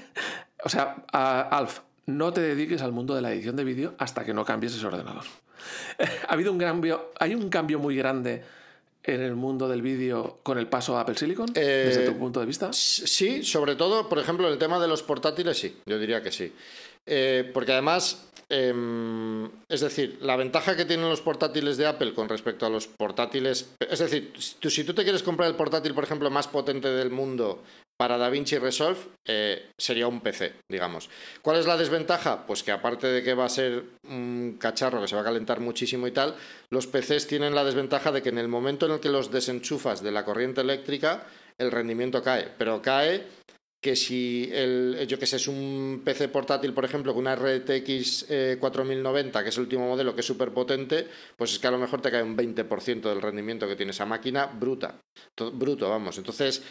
o sea, Alf, no te dediques al mundo de la edición de vídeo hasta que no cambies ese ordenador. ha habido un cambio, hay un cambio muy grande en el mundo del vídeo con el paso a Apple Silicon, desde tu eh, punto de vista? Sí, sobre todo, por ejemplo, el tema de los portátiles, sí, yo diría que sí. Eh, porque además, em, es decir, la ventaja que tienen los portátiles de Apple con respecto a los portátiles, es decir, si tú te quieres comprar el portátil, por ejemplo, más potente del mundo para DaVinci Resolve eh, sería un PC, digamos. ¿Cuál es la desventaja? Pues que aparte de que va a ser un cacharro que se va a calentar muchísimo y tal, los PCs tienen la desventaja de que en el momento en el que los desenchufas de la corriente eléctrica, el rendimiento cae. Pero cae que si el, yo que sé, es un PC portátil, por ejemplo, con una RTX 4090, eh, que es el último modelo, que es súper potente, pues es que a lo mejor te cae un 20% del rendimiento que tiene esa máquina bruta. bruto, vamos. Entonces,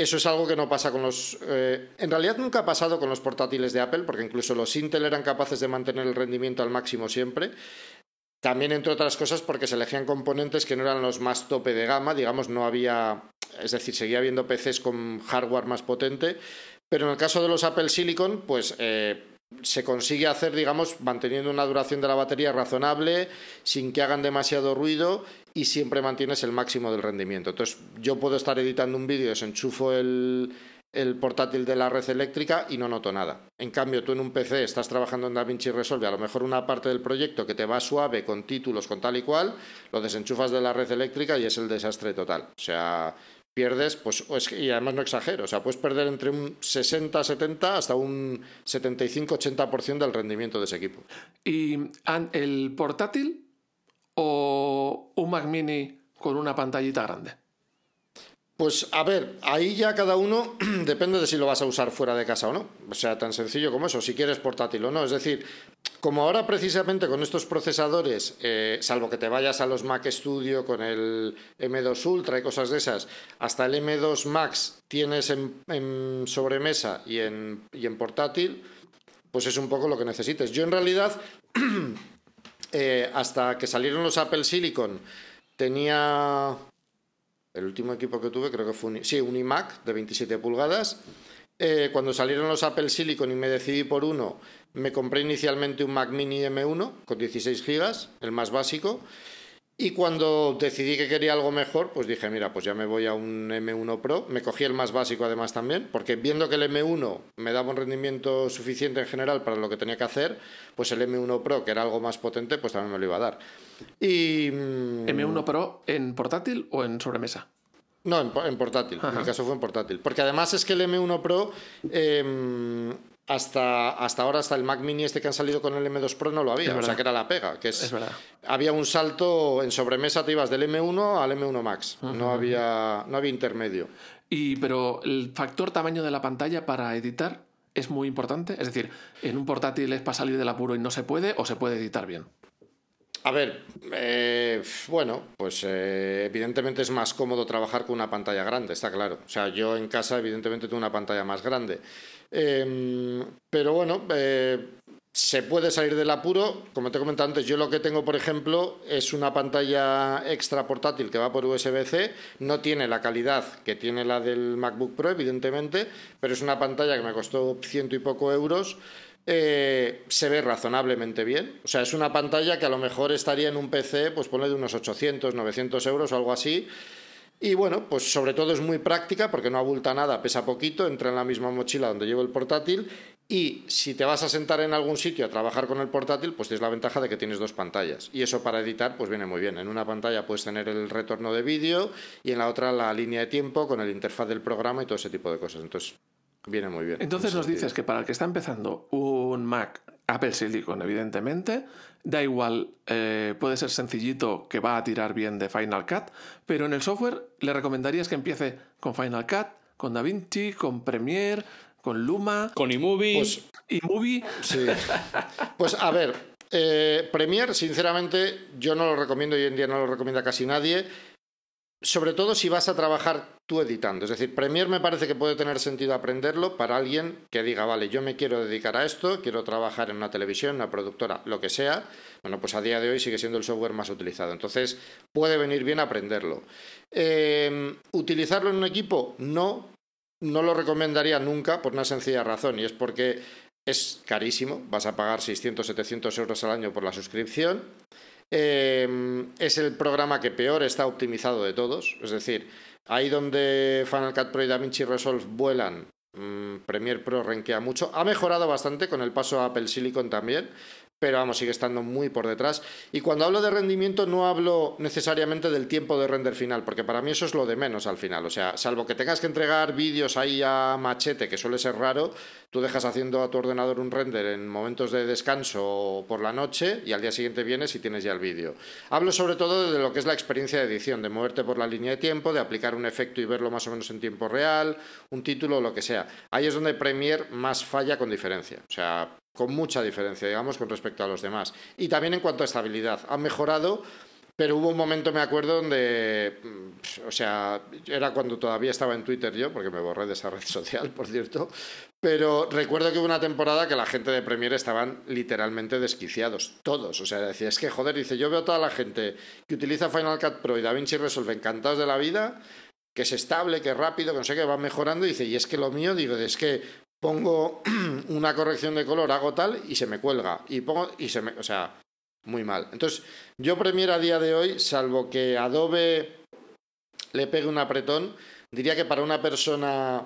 eso es algo que no pasa con los... Eh, en realidad nunca ha pasado con los portátiles de Apple, porque incluso los Intel eran capaces de mantener el rendimiento al máximo siempre. También, entre otras cosas, porque se elegían componentes que no eran los más tope de gama, digamos, no había... Es decir, seguía habiendo PCs con hardware más potente, pero en el caso de los Apple Silicon, pues... Eh, se consigue hacer, digamos, manteniendo una duración de la batería razonable, sin que hagan demasiado ruido y siempre mantienes el máximo del rendimiento. Entonces, yo puedo estar editando un vídeo, desenchufo el, el portátil de la red eléctrica y no noto nada. En cambio, tú en un PC estás trabajando en DaVinci Resolve, a lo mejor una parte del proyecto que te va suave con títulos, con tal y cual, lo desenchufas de la red eléctrica y es el desastre total. O sea, pierdes, pues, y además no exagero, o sea, puedes perder entre un 60-70 hasta un 75-80% del rendimiento de ese equipo. ¿Y el portátil o un Mac mini con una pantallita grande? Pues a ver, ahí ya cada uno depende de si lo vas a usar fuera de casa o no. O sea, tan sencillo como eso, si quieres portátil o no. Es decir, como ahora precisamente con estos procesadores, eh, salvo que te vayas a los Mac Studio con el M2 Ultra y cosas de esas, hasta el M2 Max tienes en, sobremesa y en, y en portátil, pues es un poco lo que necesites. Yo en realidad, eh, hasta que salieron los Apple Silicon, tenía el último equipo que tuve creo que fue un, sí, un iMac de 27 pulgadas. Eh, cuando salieron los Apple Silicon y me decidí por uno, me compré inicialmente un Mac Mini M1 con 16 GB, el más básico. Y cuando decidí que quería algo mejor, pues dije, mira, pues ya me voy a un M1 Pro. Me cogí el más básico además también, porque viendo que el M1 me daba un rendimiento suficiente en general para lo que tenía que hacer, pues el M1 Pro, que era algo más potente, pues también me lo iba a dar. Y... ¿M1 mm, Pro en portátil o en sobremesa? No, en, portátil. En mi caso fue en portátil. Porque además es que el M1 Pro em, hasta, hasta ahora, hasta el Mac Mini este que han salido con el M2 Pro no lo había, o sea que era la pega, que es, había un salto en sobremesa, te ibas del M1 al M1 Max, no, había, no había intermedio. Y, pero el factor tamaño de la pantalla para editar es muy importante, es decir, en un portátil es para salir del apuro y no se puede o se puede editar bien. A ver, eh, bueno, pues eh, evidentemente es más cómodo trabajar con una pantalla grande, está claro. O sea, yo en casa evidentemente tengo una pantalla más grande. Em, pero bueno, eh, se puede salir del apuro. Como te he comentado antes, yo lo que tengo, por ejemplo, es una pantalla extra portátil que va por USB-C. No tiene la calidad que tiene la del MacBook Pro, evidentemente, pero es una pantalla que me costó ciento y poco euros. Eh, se ve razonablemente bien. O sea, es una pantalla que a lo mejor estaría en un PC, pues pone de unos 800, 900 euros o algo así. Y bueno, pues sobre todo es muy práctica porque no abulta nada, pesa poquito, entra en la misma mochila donde llevo el portátil y si te vas a sentar en algún sitio a trabajar con el portátil, pues tienes la ventaja de que tienes dos pantallas. Y eso para editar, pues viene muy bien. En una pantalla puedes tener el retorno de vídeo y en la otra la línea de tiempo con el interfaz del programa y todo ese tipo de cosas. Entonces, viene muy bien. Entonces nos dices que para el que está empezando un Mac Apple Silicon, evidentemente, Da igual, eh, puede ser sencillito que va a tirar bien de Final Cut, pero en el software le recomendarías que empiece con Final Cut, con DaVinci, con Premiere, con Luma, con iMovie. Pues, iMovie. Sí. Pues a ver, eh, Premiere, sinceramente, yo no lo recomiendo, hoy en día no lo recomienda casi nadie. Sobre todo si vas a trabajar tú editando. Es decir, Premiere me parece que puede tener sentido aprenderlo para alguien que diga, vale, yo me quiero dedicar a esto, quiero trabajar en una televisión, una productora, lo que sea. Bueno, pues a día de hoy sigue siendo el software más utilizado. Entonces, puede venir bien aprenderlo. Eh, ¿Utilizarlo en un equipo? No. No lo recomendaría nunca por una sencilla razón, y es porque es carísimo, vas a pagar 600, 700 euros al año por la suscripción. Eh, es el programa que peor está optimizado de todos, es decir, ahí donde Final Cut Pro y DaVinci Resolve vuelan, mmm, Premiere Pro renquea mucho. Ha mejorado bastante con el paso a Apple Silicon también, pero vamos, sigue estando muy por detrás. Y cuando hablo de rendimiento no hablo necesariamente del tiempo de render final, porque para mí eso es lo de menos al final. O sea, salvo que tengas que entregar vídeos ahí a machete, que suele ser raro, tú dejas haciendo a tu ordenador un render en momentos de descanso por la noche y al día siguiente vienes y tienes ya el vídeo. Hablo sobre todo de lo que es la experiencia de edición, de moverte por la línea de tiempo, de aplicar un efecto y verlo más o menos en tiempo real, un título o lo que sea. Ahí es donde Premiere más falla con diferencia. O sea, con mucha diferencia, digamos, con respecto a los demás. Y también en cuanto a estabilidad, han mejorado, pero hubo un momento, me acuerdo, donde, o sea, era cuando todavía estaba en Twitter yo, porque me borré de esa red social, por cierto, pero recuerdo que hubo una temporada que la gente de Premiere estaban literalmente desquiciados, todos, o sea, decía, es que joder, dice, yo veo toda la gente que utiliza Final Cut Pro y DaVinci Resolve encantados de la vida, que es estable, que es rápido, que no sé qué, va mejorando, y dice, y es que lo mío, digo, es que pongo una corrección de color, hago tal y se me cuelga. Y pongo y se me. O sea, muy mal. Entonces, yo Premiere a día de hoy, salvo que Adobe le pegue un apretón, diría que para una persona,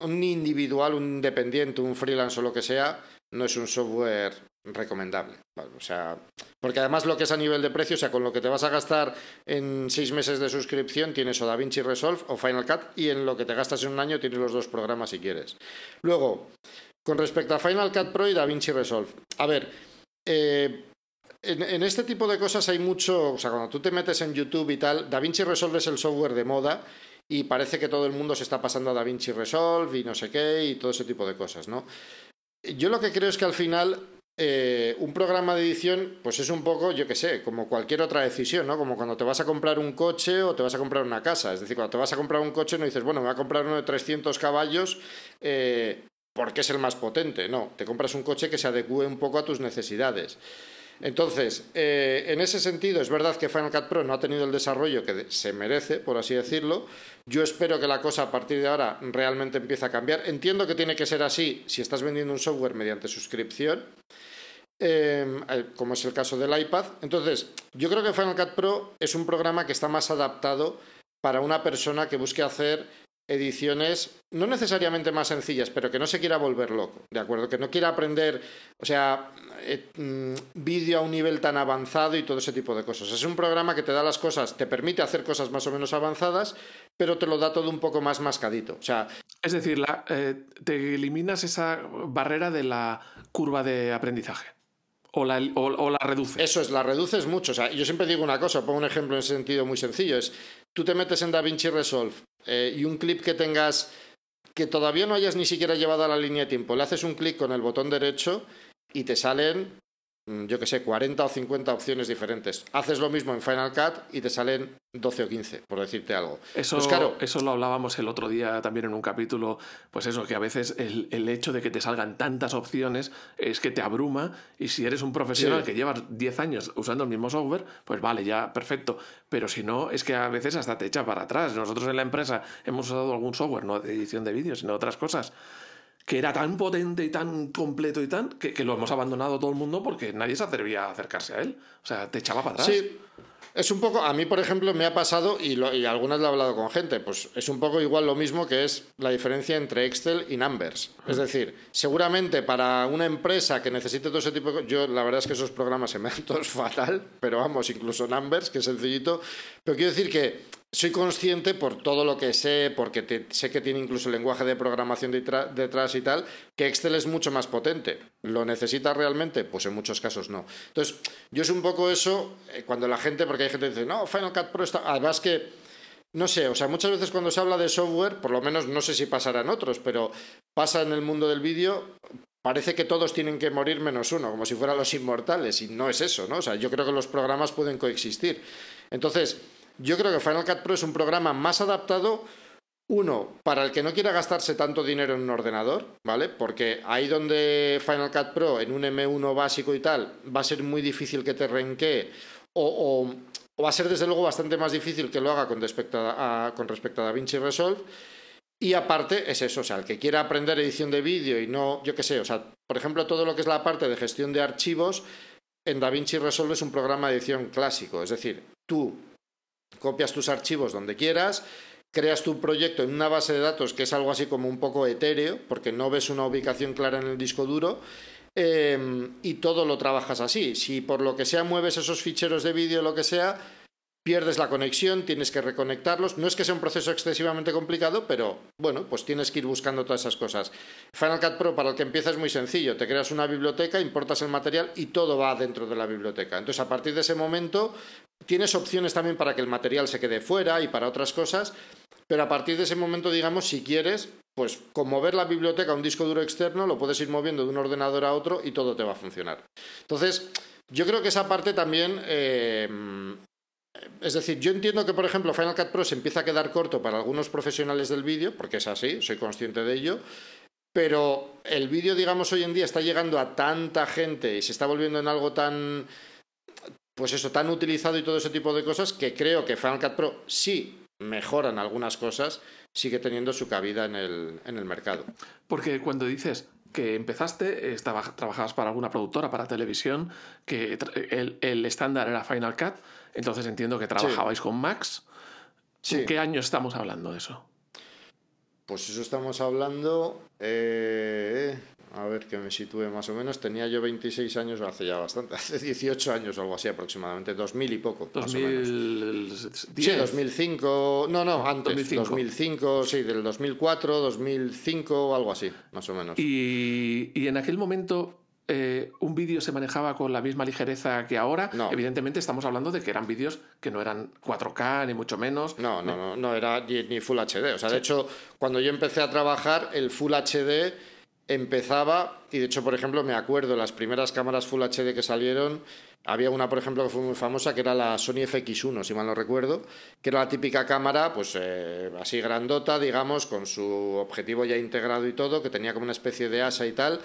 un individual, un independiente, un freelance o lo que sea, no es un software recomendable. O sea, porque además lo que es a nivel de precio, o sea, con lo que te vas a gastar en seis meses de suscripción, tienes o DaVinci Resolve o Final Cut, y en lo que te gastas en un año tienes los dos programas si quieres. Luego, con respecto a Final Cut Pro y DaVinci Resolve. A ver, eh, en, en, este tipo de cosas hay mucho, o sea, cuando tú te metes en YouTube y tal, DaVinci Resolve es el software de moda y parece que todo el mundo se está pasando a DaVinci Resolve y no sé qué y todo ese tipo de cosas, ¿no? Yo lo que creo es que al final eh, un programa de edición, pues es un poco, yo qué sé, como cualquier otra decisión, ¿no? Como cuando te vas a comprar un coche o te vas a comprar una casa. Es decir, cuando te vas a comprar un coche no dices, bueno, me voy a comprar uno de 300 caballos eh, porque es el más potente. No, te compras un coche que se adecue un poco a tus necesidades. Entonces, eh, en ese sentido, es verdad que Final Cut Pro no ha tenido el desarrollo que se merece, por así decirlo. Yo espero que la cosa a partir de ahora realmente empiece a cambiar. Entiendo que tiene que ser así si estás vendiendo un software mediante suscripción, eh, como es el caso del iPad. Entonces, yo creo que Final Cut Pro es un programa que está más adaptado para una persona que busque hacer ediciones no necesariamente más sencillas, pero que no se quiera volver loco, ¿de acuerdo? Que no quiera aprender, o sea, eh, mm, vídeo a un nivel tan avanzado y todo ese tipo de cosas. Es un programa que te da las cosas, te permite hacer cosas más o menos avanzadas, pero te lo da todo un poco más mascadito. O sea, es decir, eh, te eliminas esa barrera de la curva de aprendizaje. O la. Eso es, la reduces mucho. O sea, yo siempre digo una cosa, pongo un ejemplo en sentido muy sencillo. Es, tú te metes en DaVinci Resolve eh, y un clip que tengas que todavía no hayas ni siquiera llevado a la línea de tiempo, le haces un clic con el botón derecho y te salen yo que sé, 40 o 50 opciones diferentes. Haces lo mismo en Final Cut y te salen 12 o 15, por decirte algo. Eso, pues claro, eso lo hablábamos el otro día también en un capítulo, pues eso, que a veces el, el, hecho de que te salgan tantas opciones es que te abruma y si eres un profesional sí. que llevas 10 años usando el mismo software, pues vale, ya, perfecto. Pero si no, es que a veces hasta te echa para atrás. Nosotros en la empresa hemos usado algún software, no de edición de vídeos, sino otras cosas que era tan potente y tan completo y tan que, que, lo hemos abandonado todo el mundo porque nadie se atrevía a acercarse a él. O sea, te echaba para atrás. Sí. Es un poco, a mí por ejemplo me ha pasado, y, lo, y algunas lo he hablado con gente, pues es un poco igual lo mismo que es la diferencia entre Excel y Numbers. Es decir, seguramente para una empresa que necesite todo ese tipo de yo la verdad es que esos programas se me dan todos fatal, pero vamos, incluso Numbers, que es sencillito, pero quiero decir que soy consciente por todo lo que sé, porque te, sé que tiene incluso el lenguaje de programación detrás y tal, que Excel es mucho más potente. ¿Lo necesita realmente? Pues en muchos casos no. Entonces, yo es un poco eso, eh, cuando la gente, porque hay gente que dice, no, Final Cut Pro está... Además que no sé, o sea, muchas veces cuando se habla de software, por lo menos no sé si pasará en otros, pero pasa en el mundo del vídeo, parece que todos tienen que morir menos uno, como si fueran los inmortales, y no es eso, ¿no? O sea, yo creo que los programas pueden coexistir. Entonces, yo creo que Final Cut Pro es un programa más adaptado, uno, para el que no quiera gastarse tanto dinero en un ordenador, ¿vale? Porque ahí donde Final Cut Pro, en un M1 básico y tal, va a ser muy difícil que te renquee o, va a ser desde luego bastante más difícil que lo haga con respecto a, con respecto a DaVinci Resolve. Y aparte es eso, o sea, el que quiera aprender edición de vídeo y no, yo qué sé, o sea, por ejemplo, todo lo que es la parte de gestión de archivos, en DaVinci Resolve es un programa de edición clásico, es decir, tú copias tus archivos donde quieras, creas tu proyecto en una base de datos que es algo así como un poco etéreo, porque no ves una ubicación clara en el disco duro, em, y todo lo trabajas así. Si por lo que sea mueves esos ficheros de vídeo lo que sea, pierdes la conexión, tienes que reconectarlos. No es que sea un proceso excesivamente complicado, pero bueno, pues tienes que ir buscando todas esas cosas. Final Cut Pro para el que empieza es muy sencillo. Te creas una biblioteca, importas el material y todo va dentro de la biblioteca. Entonces, a partir de ese momento, tienes opciones también para que el material se quede fuera y para otras cosas. Pero a partir de ese momento, digamos, si quieres, pues con mover la biblioteca a un disco duro externo, lo puedes ir moviendo de un ordenador a otro y todo te va a funcionar. Entonces, yo creo que esa parte también eh, es decir, yo entiendo que, por ejemplo, Final Cut Pro se empieza a quedar corto para algunos profesionales del vídeo, porque es así, soy consciente de ello, pero el vídeo, digamos, hoy en día está llegando a tanta gente y se está volviendo en algo tan, pues eso, tan utilizado y todo ese tipo de cosas, que creo que Final Cut Pro sí mejoran algunas cosas, sigue teniendo su cabida en el, en el mercado. Porque cuando dices que empezaste, estaba, trabajabas para alguna productora, para televisión, que el, el estándar era Final Cut, entonces entiendo que trabajabais con Max. ¿En qué año estamos hablando de eso? Pues eso estamos hablando. Eh, a ver que me sitúe más o menos. Tenía yo 26 años, hace ya bastante, hace 18 años o algo así aproximadamente, 2000 y poco. 2010. Sí, 2005. No, no, antes. 2005. 2005, sí, del 2004, 2005 o algo así, más o menos. Y, y en aquel momento eh, un vídeo se manejaba con la misma ligereza que ahora. Evidentemente estamos hablando de que eran vídeos que no eran 4K, ni mucho menos. No, no, no, no era ni, Full HD. O sea, de hecho, cuando yo empecé a trabajar, el Full HD empezaba, y de hecho, por ejemplo, me acuerdo, las primeras cámaras Full HD que salieron, había una, por ejemplo, que fue muy famosa, que era la Sony FX1, si mal no recuerdo, que era la típica cámara, pues eh, así grandota, digamos, con su objetivo ya integrado y todo, que tenía como una especie de asa y tal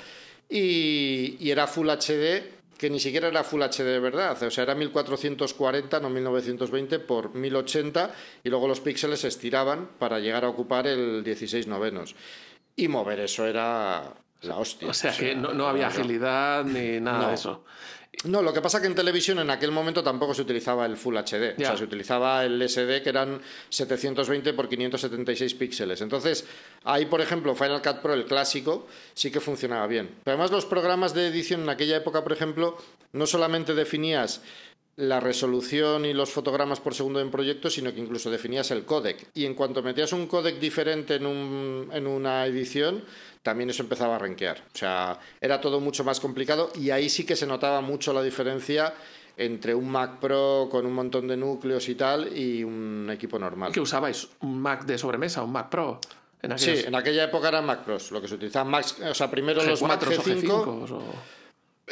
y, era Full HD, que ni siquiera era Full HD de verdad, o sea, era 1440, no 1920, por 1080, y luego los píxeles se estiraban para llegar a ocupar el 16 novenos. Y mover eso era la hostia. O sea, que no, había agilidad ni nada de eso. No, lo que pasa que en televisión en aquel momento tampoco se utilizaba el Full HD, o sea, se utilizaba el SD que eran 720 por 576 píxeles. Entonces, ahí, por ejemplo, Final Cut Pro, el clásico, sí que funcionaba bien. Pero además los programas de edición en aquella época, por ejemplo, no solamente definías la resolución y los fotogramas por segundo en proyecto, sino que incluso definías el códec. Y en cuanto metías un códec diferente en, un, en una edición, también eso empezaba a renquear. O sea, era todo mucho más complicado y ahí sí que se notaba mucho la diferencia entre un Mac Pro con un montón de núcleos y tal y un equipo normal. ¿Qué usabais? ¿Un Mac de sobremesa? ¿Un Mac Pro? sí, en aquella época eran Mac Pros, lo que se utilizaban Mac, o sea, primero los Mac G5.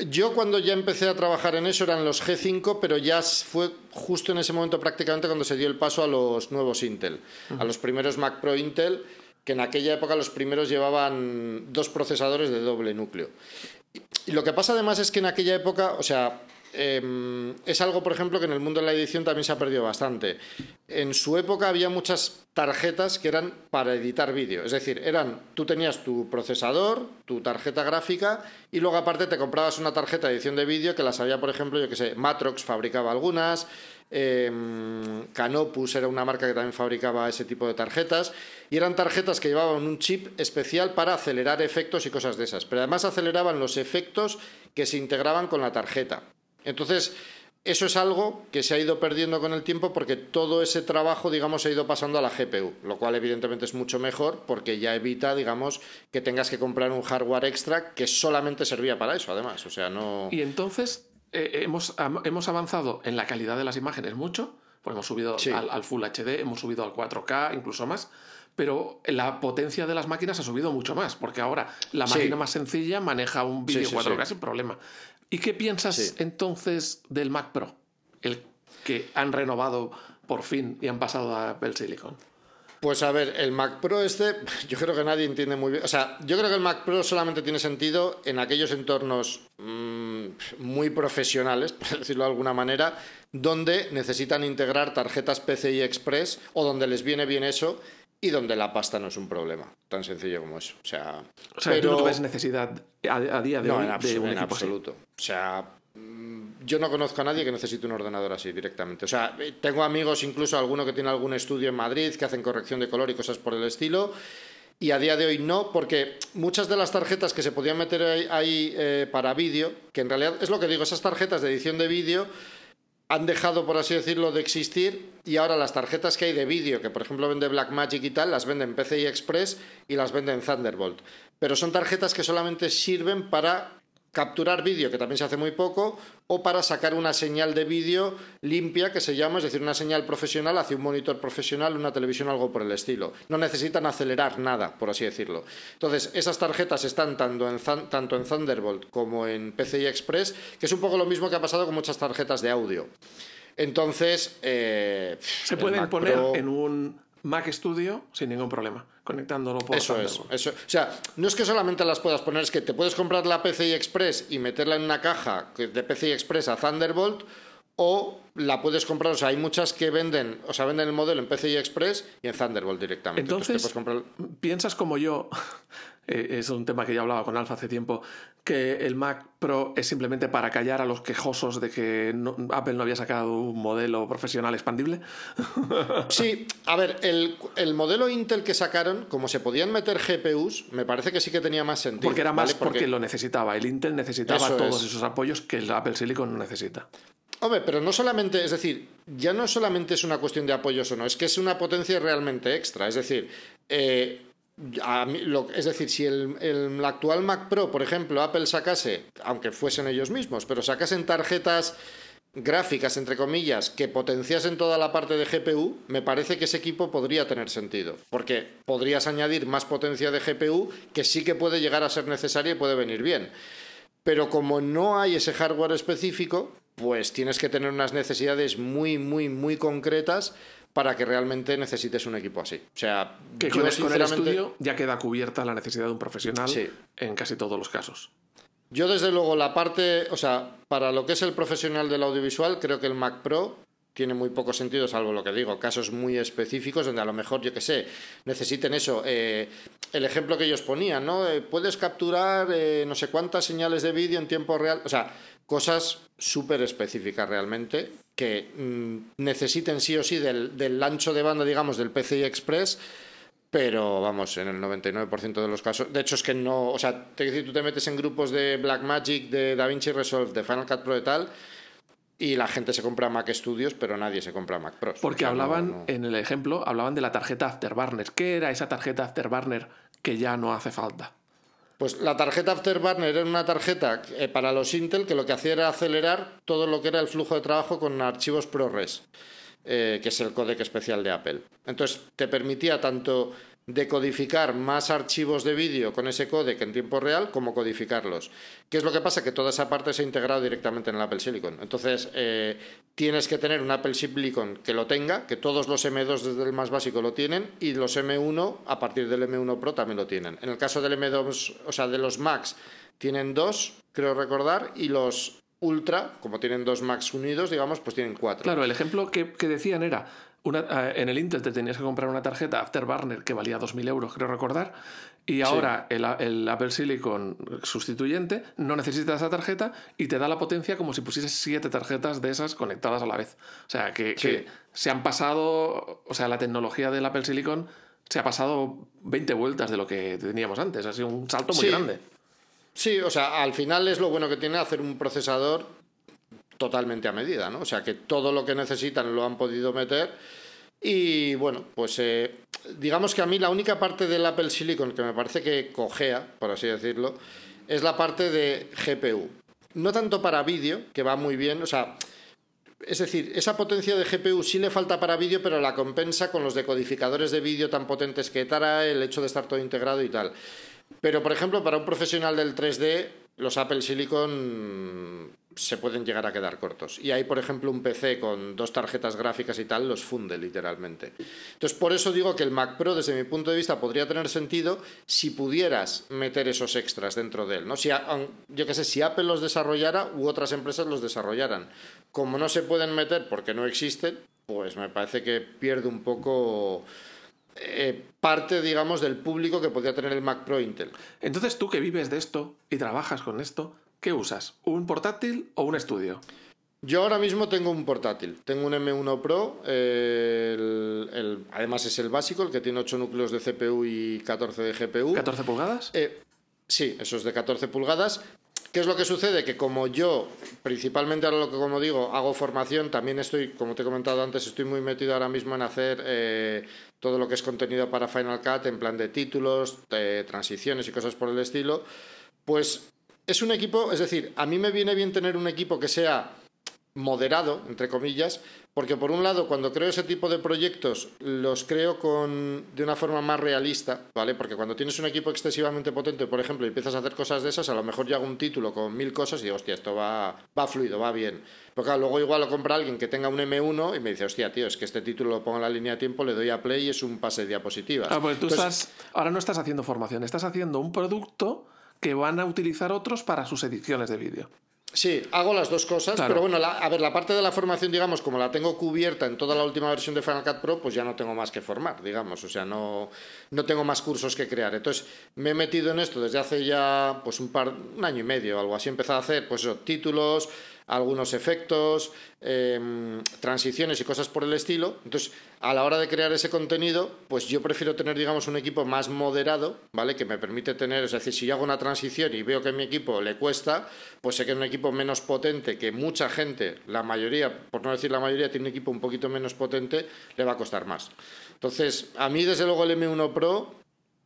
Yo cuando ya empecé a trabajar en eso eran los G5, pero ya fue justo en ese momento prácticamente cuando se dio el paso a los nuevos Intel, a los primeros Mac Pro Intel que en aquella época los primeros llevaban dos procesadores de doble núcleo. Y lo que pasa además es que en aquella época, o sea, em, es algo, por ejemplo, que en el mundo de la edición también se ha perdido bastante. En su época había muchas tarjetas que eran para editar vídeo. Es decir, eran, tú tenías tu procesador, tu tarjeta gráfica y luego aparte te comprabas una tarjeta de edición de vídeo que las había, por ejemplo, yo que sé, Matrox fabricaba algunas, Em, Canopus era una marca que también fabricaba ese tipo de tarjetas y eran tarjetas que llevaban un chip especial para acelerar efectos y cosas de esas, pero además aceleraban los efectos que se integraban con la tarjeta. Entonces, eso es algo que se ha ido perdiendo con el tiempo porque todo ese trabajo, digamos, se ha ido pasando a la GPU, lo cual evidentemente es mucho mejor porque ya evita, digamos, que tengas que comprar un hardware extra que solamente servía para eso, además. O sea, no. Y entonces, eh, hemos, hemos avanzado en la calidad de las imágenes mucho, Pues hemos subido al, al, Full HD, hemos subido al 4K, incluso más. Pero la potencia de las máquinas ha subido mucho más, porque ahora la máquina más sencilla maneja un vídeo 4K sin problema. ¿Y qué piensas entonces del Mac Pro? El que han renovado por fin y han pasado a Apple Silicon. Pues a ver, el Mac Pro este, yo creo que nadie entiende muy bien. O sea, yo creo que el Mac Pro solamente tiene sentido en aquellos entornos mm, muy profesionales, por decirlo de alguna manera, donde necesitan integrar tarjetas PCI Express o donde les viene bien eso y donde la pasta no es un problema. Tan sencillo como eso. O sea, o sea pero... no ves necesidad a, día de hoy de un en absoluto. O sea, yo no conozco a nadie que necesite un ordenador así directamente. O sea, tengo amigos, incluso alguno que tiene algún estudio en Madrid, que hacen corrección de color y cosas por el estilo. Y a día de hoy no, porque muchas de las tarjetas que se podían meter ahí, eh, para vídeo, que en realidad es lo que digo, esas tarjetas de edición de vídeo han dejado, por así decirlo, de existir y ahora las tarjetas que hay de vídeo, que por ejemplo vende Blackmagic y tal, las venden PCI Express y las venden Thunderbolt. Pero son tarjetas que solamente sirven para capturar vídeo, que también se hace muy poco, o para sacar una señal de vídeo limpia, que se llama, es decir, una señal profesional hacia un monitor profesional, una televisión, algo por el estilo. No necesitan acelerar nada, por así decirlo. Entonces, esas tarjetas están tanto en, tanto en Thunderbolt como en PCI Express, que es un poco lo mismo que ha pasado con muchas tarjetas de audio. Entonces, eh, se pueden poner en un Mac Studio sin ningún problema, conectándolo por Eso es, eso. O sea, no es que solamente las puedas poner, es que te puedes comprar la PCI Express y meterla en una caja de PCI Express a Thunderbolt o la puedes comprar, o sea, hay muchas que venden, o sea, venden el modelo en PCI Express y en Thunderbolt directamente. Entonces, piensas como yo, eh, es un tema que ya hablaba con Alfa hace tiempo, que el Mac Pro es simplemente para callar a los quejosos de que Apple no había sacado un modelo profesional expandible. Sí, a ver, el, modelo Intel que sacaron, como se podían meter GPUs, me parece que sí que tenía más sentido. Porque era más porque... lo necesitaba. El Intel necesitaba todos esos apoyos que el Apple Silicon no necesita. Hombre, pero no solamente, es decir, ya no solamente es una cuestión de apoyos o no, es que es una potencia realmente extra. Es decir, eh, es decir, si el, actual Mac Pro, por ejemplo, Apple sacase, aunque fuesen ellos mismos, pero sacasen tarjetas gráficas, entre comillas, que potenciasen toda la parte de GPU, me parece que ese equipo podría tener sentido, porque podrías añadir más potencia de GPU que sí que puede llegar a ser necesaria y puede venir bien. Pero como no hay ese hardware específico, pues tienes que tener unas necesidades muy, muy, muy concretas para que realmente necesites un equipo así. O sea, que con, el estudio ya queda cubierta la necesidad de un profesional en casi todos los casos. Yo desde luego la parte, o sea, para lo que es el profesional del audiovisual, creo que el Mac Pro tiene muy poco sentido, salvo lo que digo, casos muy específicos donde a lo mejor, yo qué sé, necesiten eso. Eh, el ejemplo que ellos ponían, ¿no? Eh, puedes capturar eh, no sé cuántas señales de vídeo en tiempo real. O sea, cosas súper específicas realmente que mm, necesiten sí o sí del, del, ancho de banda, digamos, del PCI Express, pero vamos, en el 99% de los casos. De hecho, es que no. O sea, te, tú te metes en grupos de Blackmagic, de DaVinci Resolve, de Final Cut Pro y tal. Y la gente se compra Mac Studios, pero nadie se compra Mac Pro. Porque hablaban, en el ejemplo, hablaban de la tarjeta Afterburner. ¿Qué era esa tarjeta Afterburner que ya no hace falta? Pues la tarjeta Afterburner era una tarjeta eh, para los Intel que lo que hacía era acelerar todo lo que era el flujo de trabajo con archivos ProRes, eh, que es el códec especial de Apple. Entonces te permitía tanto decodificar más archivos de vídeo con ese códec en tiempo real como codificarlos. ¿Qué es lo que pasa? Que toda esa parte se ha integrado directamente en el Apple Silicon. Entonces, eh, tienes que tener un Apple Silicon que lo tenga, que todos los M2 desde el más básico lo tienen y los M1 a partir del M1 Pro también lo tienen. En el caso del M2, o sea, de los Macs, tienen dos, creo recordar, y los Ultra, como tienen dos Macs unidos, digamos, pues tienen cuatro. Claro, el ejemplo que decían era eh, en el Intel te tenías que comprar una tarjeta Afterburner que valía 2.000 euros, creo recordar, y ahora el, Apple Silicon sustituyente no necesita esa tarjeta y te da la potencia como si pusieses siete tarjetas de esas conectadas a la vez. O sea, que, se han pasado, o sea, la tecnología del Apple Silicon se ha pasado 20 vueltas de lo que teníamos antes. Ha sido un salto muy grande. Sí, o sea, al final es lo bueno que tiene hacer un procesador totalmente a medida, ¿no? O sea que todo lo que necesitan lo han podido meter. Y bueno, pues eh, digamos que a mí la única parte del Apple Silicon que me parece que cojea, por así decirlo, es la parte de GPU. No tanto para vídeo, que va muy bien, o sea, es decir, esa potencia de GPU sí le falta para vídeo, pero la compensa con los decodificadores de vídeo tan potentes que trae, el hecho de estar todo integrado y tal. Pero, por ejemplo, para un profesional del 3D, los Apple Silicon se pueden llegar a quedar cortos. Y hay, por ejemplo, un PC con dos tarjetas gráficas y tal, los funde literalmente. Entonces, por eso digo que el Mac Pro, desde mi punto de vista, podría tener sentido si pudieras meter esos extras dentro de él. ¿no? Si, yo qué sé, si Apple los desarrollara u otras empresas los desarrollaran. Como no se pueden meter porque no existen, pues me parece que pierde un poco... Eh, parte, digamos, del público que podría tener el Mac Pro Intel. Entonces, tú que vives de esto y trabajas con esto, ¿Qué usas? ¿Un portátil o un estudio? Yo ahora mismo tengo un portátil. Tengo un M1 Pro. además es el básico, el que tiene 8 núcleos de CPU y 14 de GPU. ¿14 pulgadas? Eh, sí, eso es de 14 pulgadas. ¿Qué es lo que sucede? Que como yo, principalmente ahora lo que como digo, hago formación, también estoy, como te he comentado antes, estoy muy metido ahora mismo en hacer eh, todo lo que es contenido para Final Cut, en plan de títulos, de transiciones y cosas por el estilo. Pues es un equipo, es decir, a mí me viene bien tener un equipo que sea moderado, entre comillas, porque por un lado, cuando creo ese tipo de proyectos, los creo con, de una forma más realista, ¿vale? Porque cuando tienes un equipo excesivamente potente, por ejemplo, y empiezas a hacer cosas de esas, a lo mejor yo hago un título con mil cosas y digo, hostia, esto va, va fluido, va bien. Porque luego igual lo compra alguien que tenga un M1 y me dice, hostia, tío, es que este título lo pongo en la línea de tiempo, le doy a play y es un pase de diapositivas. Ah, pues tú estás, ahora no estás haciendo formación, estás haciendo un producto que van a utilizar otros para sus ediciones de vídeo. Sí, hago las dos cosas, pero bueno, a ver, la parte de la formación, digamos, como la tengo cubierta en toda la última versión de Final Cut Pro, pues ya no tengo más que formar, digamos, o sea, no, no tengo más cursos que crear. Entonces, me he metido en esto desde hace ya, pues un par, un año y medio, algo así, he empezado a hacer, pues eso, títulos, algunos efectos, em, transiciones y cosas por el estilo. Entonces, a la hora de crear ese contenido, pues yo prefiero tener, digamos, un equipo más moderado, ¿vale? Que me permite tener, es decir, si yo hago una transición y veo que a mi equipo le cuesta, pues sé que es un equipo menos potente, que mucha gente, la mayoría, por no decir la mayoría, tiene un equipo un poquito menos potente, le va a costar más. Entonces, a mí, desde luego, el M1 Pro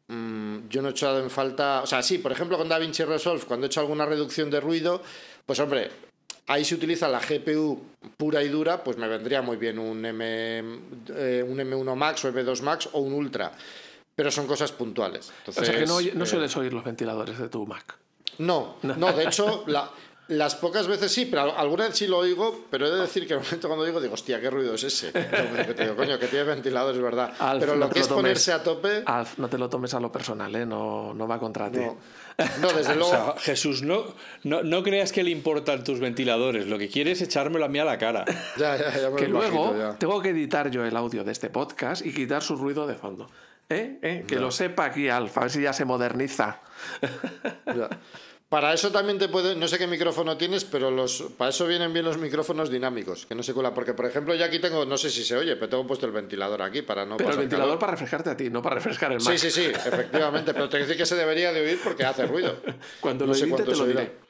mm, yo no he echado en falta, o sea, sí, por ejemplo con DaVinci Resolve, cuando he hecho alguna reducción de ruido, pues hombre, ahí se utiliza la GPU pura y dura, pues me vendría muy bien un, M, eh, un M1 Max o M2 Max o un Ultra. Pero son cosas puntuales. o sea que no, no eh, sueles oír los ventiladores de tu Mac. No, no, de hecho, la, las pocas veces sí, pero alguna vez sí lo oigo, pero he de decir que el momento cuando digo, digo, hostia, qué ruido es ese. Que te digo, coño, que tiene ventilador, es verdad. pero lo que es ponerse a tope. Alf, no te lo tomes a lo personal, ¿eh? no, no va contra ti. No, desde luego. Jesús, no, no, no, creas que le importan tus ventiladores. Lo que quiere es echármelo a mí a la cara. ya, ya, ya que luego tengo que editar yo el audio de este podcast y quitar su ruido de fondo. ¿Eh? ¿Eh? Que lo sepa aquí, Alfa, a ver si ya se moderniza. Ya. Para eso también te puede, no sé qué micrófono tienes, pero los, para eso vienen bien los micrófonos dinámicos, que no se cuela. Porque, por ejemplo, yo aquí tengo, no sé si se oye, pero tengo puesto el ventilador aquí para no. Pero el ventilador para refrescarte a ti, no para refrescar el Mac. Sí, sí, sí, efectivamente. pero te decir que se debería de oír porque hace ruido. Cuando lo edite te lo diré.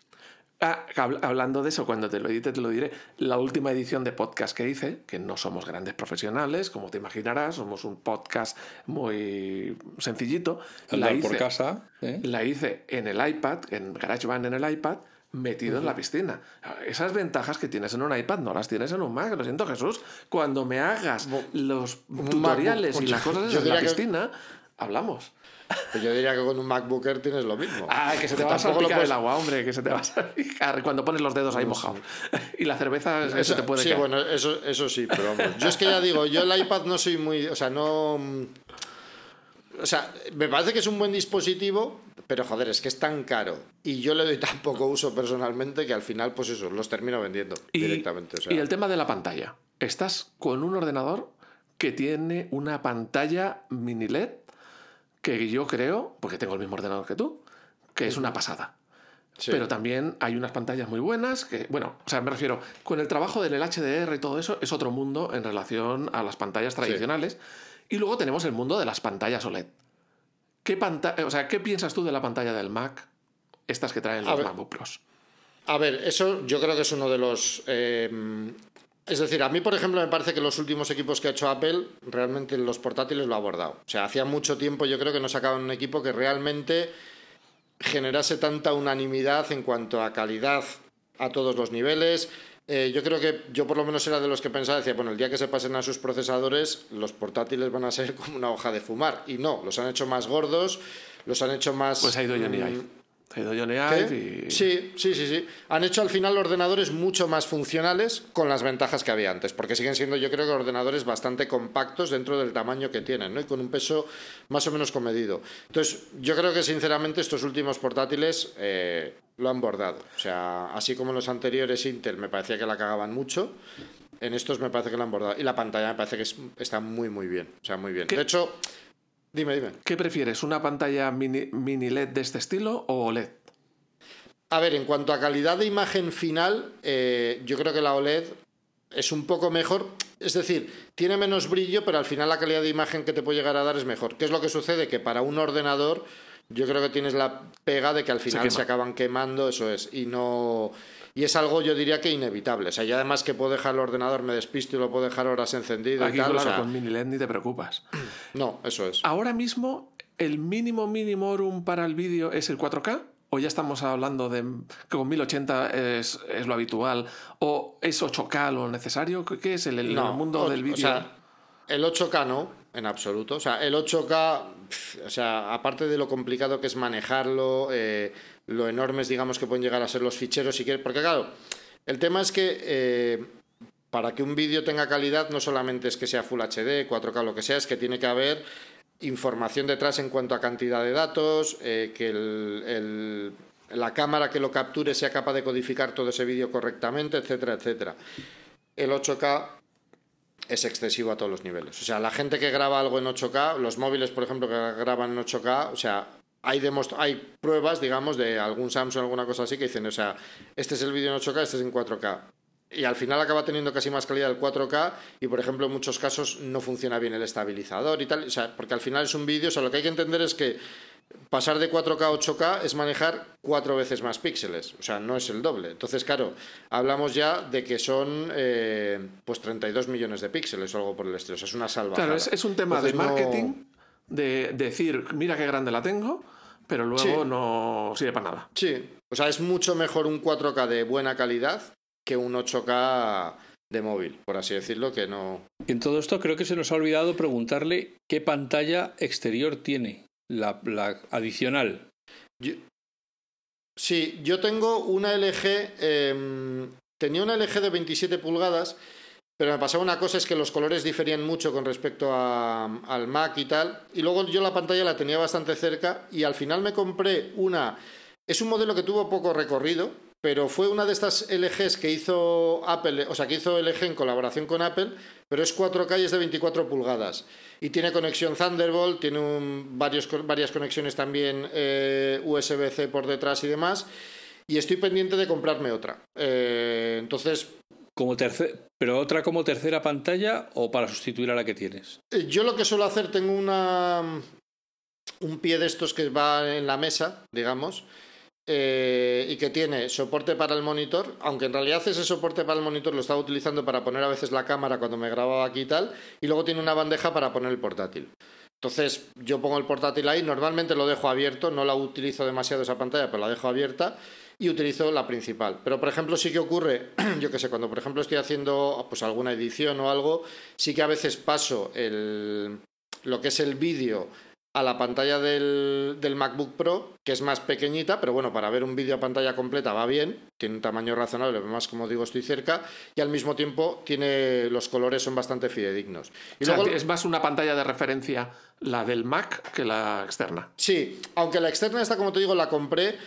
Ah, hablando de eso, cuando te lo edite te lo diré. La última edición de podcast que hice, que no somos grandes profesionales, como te imaginarás, somos un podcast muy sencillito. La hice, por casa. ¿eh? La hice en el iPad, en GarageBand en el iPad, metido en la piscina. Esas ventajas que tienes en un iPad no las tienes en un Mac. Lo siento, Jesús. Cuando me hagas los tutoriales y las cosas en la piscina, hablamos. Pues yo diría que con un MacBook Air tienes lo mismo. Ah, que se te va a salpicar el agua, hombre, que se te va a salpicar cuando pones los dedos ahí mojados. Y la cerveza eso, te puede Sí, bueno, eso, eso sí, pero vamos. Yo es que ya digo, yo el iPad no soy muy... O sea, no... O sea, me parece que es un buen dispositivo, pero joder, es que es tan caro y yo le doy tan poco uso personalmente que al final, pues eso, los termino vendiendo directamente. Y el tema de la pantalla. Estás con un ordenador que tiene una pantalla mini LED que yo creo, porque tengo el mismo ordenador que tú, que es una pasada. Pero también hay unas pantallas muy buenas que, bueno, o sea, me refiero, con el trabajo del HDR y todo eso, es otro mundo en relación a las pantallas tradicionales. Y luego tenemos el mundo de las pantallas OLED. ¿Qué, o sea, ¿Qué piensas tú de la pantalla del Mac, estas que traen los MacBook Pros? A ver, eso yo creo que es uno de los eh, es decir, a mí, por ejemplo, me parece que los últimos equipos que ha hecho Apple, realmente los portátiles lo ha abordado. O sea, hacía mucho tiempo yo creo que no sacaban un equipo que realmente generase tanta unanimidad en cuanto a calidad a todos los niveles, eh, yo creo que yo por lo menos era de los que pensaba, decía, bueno, el día que se pasen a sus procesadores, los portátiles van a ser como una hoja de fumar. Y no, los han hecho más gordos, los han hecho más... Pues ha ido Johnny mm, Ive. Ha ido Johnny Ive y... Sí, sí, sí, sí. Han hecho al final ordenadores mucho más funcionales con las ventajas que había antes, porque siguen siendo yo creo que ordenadores bastante compactos dentro del tamaño que tienen, ¿no? Y con un peso más o menos comedido. Entonces, yo creo que sinceramente estos últimos portátiles eh, lo han bordado. O sea, así como los anteriores Intel me parecía que la cagaban mucho, en estos me parece que lo han bordado. Y la pantalla me parece que es- está muy, muy bien. O sea, muy bien. ¿Qué? De hecho, dime, dime. ¿Qué prefieres, una pantalla mini, mini LED de este estilo o OLED? A ver, en cuanto a calidad de imagen final, eh, yo creo que la OLED es un poco mejor. Es decir, tiene menos brillo, pero al final la calidad de imagen que te puede llegar a dar es mejor. ¿Qué es lo que sucede? Que para un ordenador, yo creo que tienes la pega de que al final se, acaban quemando, eso es. Y no. Y es algo, yo diría que inevitable. O sea, y además que puedo dejar el ordenador, me despisto y lo puedo dejar horas encendido Aquí, y tal. o sea, con mini LED ni te preocupas. No, eso es. Ahora mismo, ¿el mínimo mínimorum para el vídeo es el 4K? ¿O ya estamos hablando de que con 1080 es, es lo habitual? ¿O es 8K lo necesario? ¿Qué es el, el No, mundo o- del vídeo? O sea, el 8K no, en absoluto. O sea, el 8K, pf, o sea, aparte de lo complicado que es manejarlo, eh, lo enormes, digamos, que pueden llegar a ser los ficheros, si quieres. Porque, claro, el tema es que eh, para que un vídeo tenga calidad, no solamente es que sea Full HD, 4K, lo que sea, es que tiene que haber información detrás en cuanto a cantidad de datos, eh, que el- el- la cámara que lo capture sea capaz de codificar todo ese vídeo correctamente, etcétera, etcétera. El 8K es excesivo a todos los niveles. O sea, la gente que graba algo en 8K, los móviles, por ejemplo, que graban en 8K, o sea, hay, pruebas, digamos, de algún Samsung, alguna cosa así, que dicen, o sea, este es el vídeo en 8K, este es en 4K. Y al final acaba teniendo casi más calidad el 4K y, por ejemplo, en muchos casos no funciona bien el estabilizador y tal. O sea, porque al final es un vídeo, o sea, lo que hay que entender es que pasar de 4K a 8K es manejar cuatro veces más píxeles, o sea, no es el doble. Entonces, claro, hablamos ya de que son eh, pues 32 millones de píxeles o algo por el estilo, o sea, es una salvajada. Claro, es, es un tema de no- marketing, de decir, mira qué grande la tengo, pero luego Sí. no sirve para nada. Sí, o sea, es mucho mejor un 4K de buena calidad que un 8K de móvil, por así decirlo, que no... Y en todo esto creo que se nos ha olvidado preguntarle qué pantalla exterior tiene, la, la adicional. Yo- Sí, yo tengo una LG, em, tenía una LG de 27 pulgadas, pero me pasaba una cosa, es que los colores diferían mucho con respecto al Mac y tal, y luego yo la pantalla la tenía bastante cerca y al final me compré una, es un modelo que tuvo poco recorrido, pero fue una de estas LGs que hizo Apple, o sea, que hizo LG en colaboración con Apple, pero es 4K y es de 24 pulgadas. Y tiene conexión Thunderbolt, tiene varios, varias conexiones también eh, USB-C por detrás y demás. Y estoy pendiente de comprarme otra. Eh, entonces, Como terce- ¿Pero otra como tercera pantalla o para sustituir a la que tienes? eh, yo lo que suelo hacer, tengo una un pie de estos que va en la mesa, digamos, eh, y que tiene soporte para el monitor, aunque en realidad ese soporte para el monitor lo estaba utilizando para poner a veces la cámara cuando me grababa aquí y tal, y luego tiene una bandeja para poner el portátil. Entonces yo pongo el portátil ahí, normalmente lo dejo abierto, no la utilizo demasiado esa pantalla, pero la dejo abierta y utilizo la principal. Pero por ejemplo sí que ocurre, yo que sé, cuando por ejemplo estoy haciendo pues alguna edición o algo, sí que a veces paso el, lo que es el vídeo a la pantalla del, del MacBook Pro, que es más pequeñita, pero bueno, para ver un vídeo a pantalla completa va bien, tiene un tamaño razonable, además como digo estoy cerca, y al mismo tiempo tiene los colores son bastante fidedignos. Y O sea, luego- es más una pantalla de referencia la del Mac que la externa. Sí, aunque la externa esta, como te digo, la compré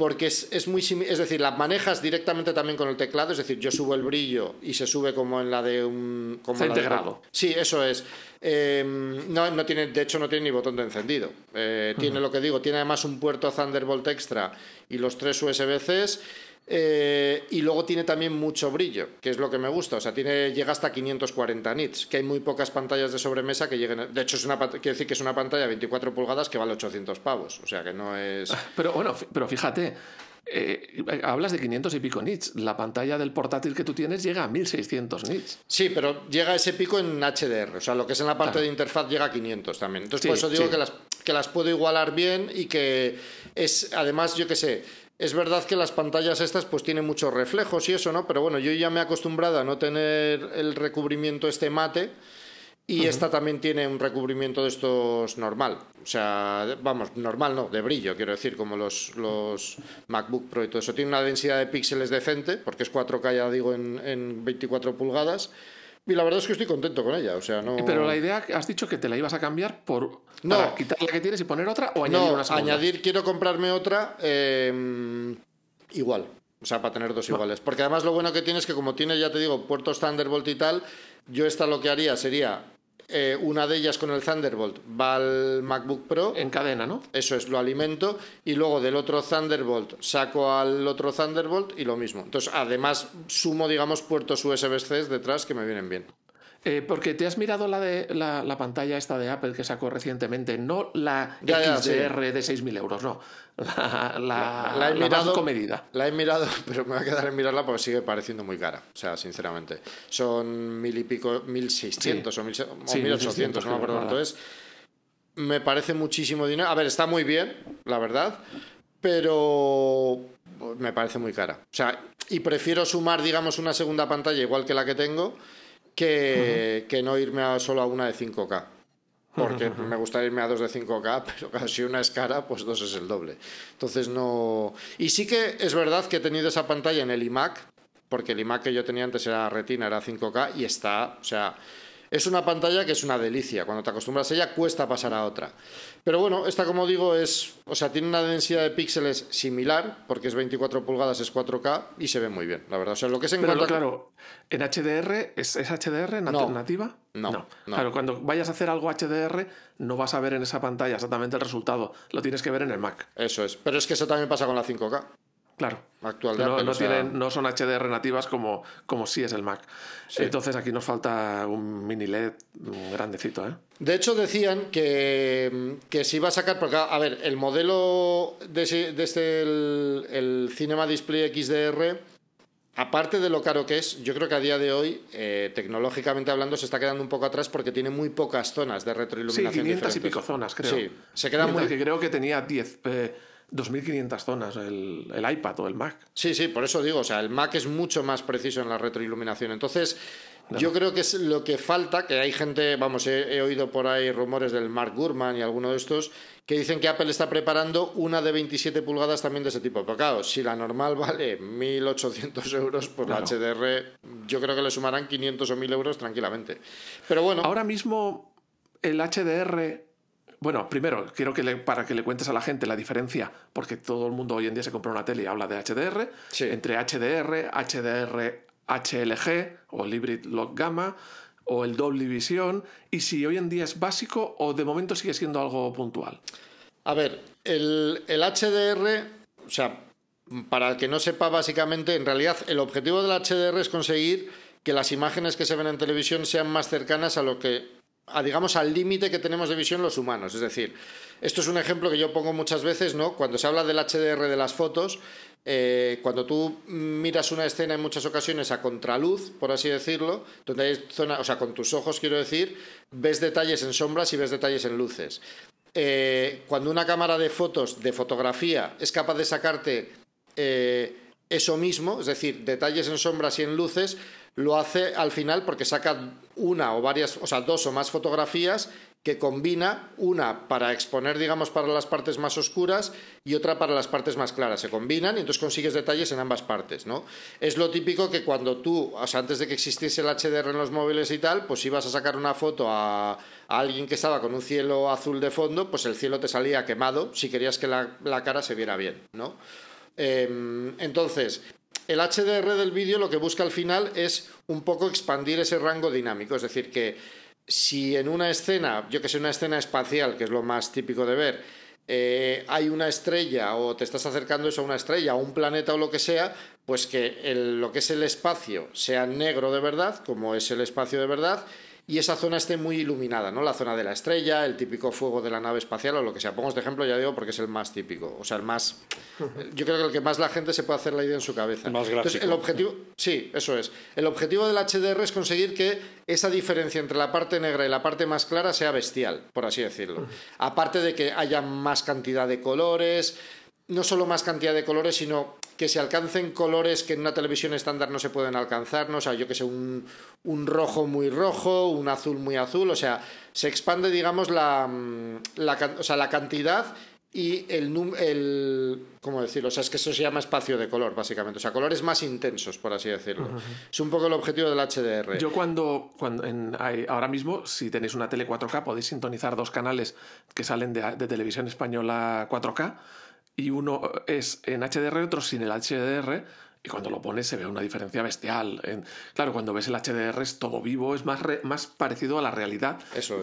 porque es, es muy es decir, la manejas directamente también con el teclado, es decir, yo subo el brillo y se sube como en la de un... Como Está la de- integrado. sí, eso es. Eh, no, no tiene, de hecho, no tiene ni botón de encendido. Eh, Tiene lo que digo, tiene además un puerto Thunderbolt extra y los tres USB-Cs. Eh, y luego tiene también mucho brillo, que es lo que me gusta. O sea, tiene, llega hasta 540 nits, que hay muy pocas pantallas de sobremesa que lleguen. De hecho, es una, quiere decir que es una pantalla de 24 pulgadas que vale 800 pavos. O sea, que no es. Pero bueno, pero fíjate, eh, hablas de 500 y pico nits. La pantalla del portátil que tú tienes llega a 1600 nits. Sí, pero llega ese pico en HDR. O sea, lo que es en la parte Claro. de interfaz llega a 500 también. Entonces, Sí, por eso digo sí. que, las, que las puedo igualar bien y que es, además, yo qué sé. Es verdad que las pantallas estas pues tienen muchos reflejos y eso, ¿no? Pero bueno, yo ya me he acostumbrado a no tener el recubrimiento este mate y esta también tiene un recubrimiento de estos normal. O sea, vamos, normal no, de brillo, quiero decir, como los, los MacBook Pro y todo eso. Tiene una densidad de píxeles decente, porque es 4K, ya digo, en, en 24 pulgadas. Y la verdad es que estoy contento con ella. O sea, no... Pero la idea, has dicho que te la ibas a cambiar por no. para quitar la que tienes y poner otra o añadir no, una segunda. añadir, quiero comprarme otra eh, igual. O sea, para tener dos iguales. Porque además lo bueno que tiene es que como tiene, ya te digo, puertos Thunderbolt y tal, yo esta lo que haría sería eh, una de ellas con el Thunderbolt va al MacBook Pro. En cadena, ¿no? Eso es, lo alimento. Y luego del otro Thunderbolt saco al otro Thunderbolt y lo mismo. Entonces, además, sumo, digamos, puertos USB-C detrás que me vienen bien. Eh, porque te has mirado la, de, la, la, pantalla esta de Apple que sacó recientemente, no la Ya, ya, XDR sí. de 6.000 euros, no. La, la, La he la mirado. más comedida. La he mirado, pero me voy a quedar en mirarla porque sigue pareciendo muy cara. O sea, sinceramente. Son mil y pico, mil seiscientos o mil o Sí, 1600, no me acuerdo cuánto es. Me parece muchísimo dinero. A ver, está muy bien, la verdad, pero me parece muy cara. O sea, y prefiero sumar, digamos, una segunda pantalla igual que la que tengo que, que no irme a solo a una de 5K. Porque me gustaría irme a dos de 5K, pero si una es cara, pues dos es el doble. Entonces no. Y sí que es verdad que he tenido esa pantalla en el iMac, porque el iMac que yo tenía antes era Retina, era 5K, y está. O sea, es una pantalla que es una delicia. Cuando te acostumbras a ella, cuesta pasar a otra. Pero bueno, esta, como digo, es. O sea, tiene una densidad de píxeles similar, porque es 24 pulgadas, es 4K, y se ve muy bien, la verdad. O sea, lo que es en Pero claro, en HDR, ¿es, es HDR nat- No. nativa? No, no. Claro, cuando vayas a hacer algo HDR, no vas a ver en esa pantalla exactamente el resultado. Lo tienes que ver en el Mac. Eso es. Pero es que eso también pasa con la 5K. Claro. No, sea- tienen, no son HDR nativas como, como sí es el Mac. Entonces aquí nos falta un mini LED grandecito, ¿eh? De hecho, decían que, que se iba a sacar, porque, a ver, el modelo de, ese- de este, el, el Cinema Display XDR, aparte de lo caro que es, yo creo que a día de hoy, eh, tecnológicamente hablando, se está quedando un poco atrás porque tiene muy pocas zonas de Sí, retroiluminación. 500 y pico zonas, creo. Sí, se queda muy... que creo que tenía 10, eh, 2.500 zonas el, el iPad o el Mac. Sí, sí, por eso digo, o sea, el Mac es mucho más preciso en la retroiluminación. Entonces, yo creo que es lo que falta, que hay gente, vamos, he, he oído por ahí rumores del Mark Gurman y alguno de estos, que dicen que Apple está preparando una de 27 pulgadas también de ese tipo. Pero claro, si la normal vale 1.800 euros, pues Claro. la HDR yo creo que le sumarán 500 o 1.000 euros tranquilamente. Pero bueno, Ahora mismo el HDR... Bueno, primero, quiero que le, para que le cuentes a la gente la diferencia, porque todo el mundo hoy en día se compra una tele y habla de HDR, Sí. entre HDR, HDR HLG o Hybrid Log Gamma o el Dolby Vision, y si hoy en día es básico o de momento sigue siendo algo puntual. A ver, el, el HDR, o sea, para el que no sepa básicamente, en realidad el objetivo del HDR es conseguir que las imágenes que se ven en televisión sean más cercanas a lo que, a, digamos, al límite que tenemos de visión los humanos. Es decir, esto es un ejemplo que yo pongo muchas veces, ¿no? Cuando se habla del HDR de las fotos, eh, cuando tú miras una escena en muchas ocasiones a contraluz, por así decirlo, donde hay zona, o sea, con tus ojos quiero decir, ves detalles en sombras y ves detalles en luces. Eh, cuando una cámara de fotos, de fotografía, es capaz de sacarte eh, eso mismo, es decir, detalles en sombras y en luces, lo hace al final porque saca una o varias, o sea, dos o más fotografías que combina una para exponer, digamos, para las partes más oscuras y otra para las partes más claras. Se combinan y entonces consigues detalles en ambas partes, ¿no? Es lo típico que cuando tú, antes de que existiese el HDR en los móviles y tal, pues ibas a sacar una foto a, alguien que estaba con un cielo azul de fondo, pues el cielo te salía quemado si querías que la, la cara se viera bien, ¿no? Eh, entonces, el HDR del vídeo lo que busca al final es un poco expandir ese rango dinámico, es decir, que si en una escena, yo que sé, una escena espacial, que es lo más típico de ver, eh, hay una estrella o te estás acercando eso a una estrella o un planeta o lo que sea, pues que lo que es el espacio sea negro de verdad, como es el espacio de verdad, y esa zona esté muy iluminada, ¿no? La zona de la estrella, el típico fuego de la nave espacial o lo que sea. Pongo este ejemplo, ya digo, porque es el más típico, o sea, el más... Yo creo que el que más la gente se puede hacer la idea en su cabeza. El más Entonces, gráfico. el objetivo, sí, eso es. El objetivo del HDR es conseguir que esa diferencia entre la parte negra y la parte más clara sea bestial, por así decirlo. Aparte de que haya más cantidad de colores, no solo más cantidad de colores, sino que se alcancen colores que en una televisión estándar no se pueden alcanzar, ¿no? O sea, yo que sé, un, un rojo muy rojo, un azul muy azul, o sea, se expande, digamos, la, mm, la, o sea, la cantidad y el, el ¿cómo decirlo? O sea, es que eso se llama espacio de color, básicamente. O sea, colores más intensos, por así decirlo. Es un poco el objetivo del HDR. Yo cuando, cuando en, ahora mismo, si tenéis una tele 4K, podéis sintonizar dos canales que salen de, de televisión española 4K y uno es en HDR y otro sin el HDR. Y cuando lo pones se ve una diferencia bestial. claro, cuando ves el HDR es todo vivo, es más, más parecido a la realidad. Eso es.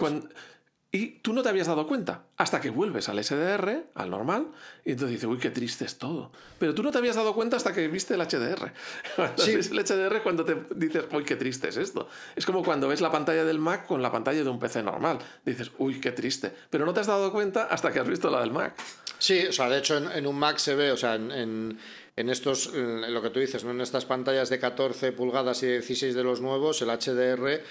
Y tú no te habías dado cuenta hasta que vuelves al SDR, al normal, y entonces dices, uy, qué triste es todo. Pero tú no te habías dado cuenta hasta que viste el HDR. Cuando sí. ves el HDR cuando te dices, uy, qué triste es esto. Es como cuando ves la pantalla del Mac con la pantalla de un PC normal. Dices, uy, qué triste. Pero no te has dado cuenta hasta que has visto la del Mac. Sí, o sea, de hecho en, un Mac se ve, o sea, en, en estos, en lo que tú dices, ¿no? en estas pantallas de 14 pulgadas y 16 de los nuevos, el HDR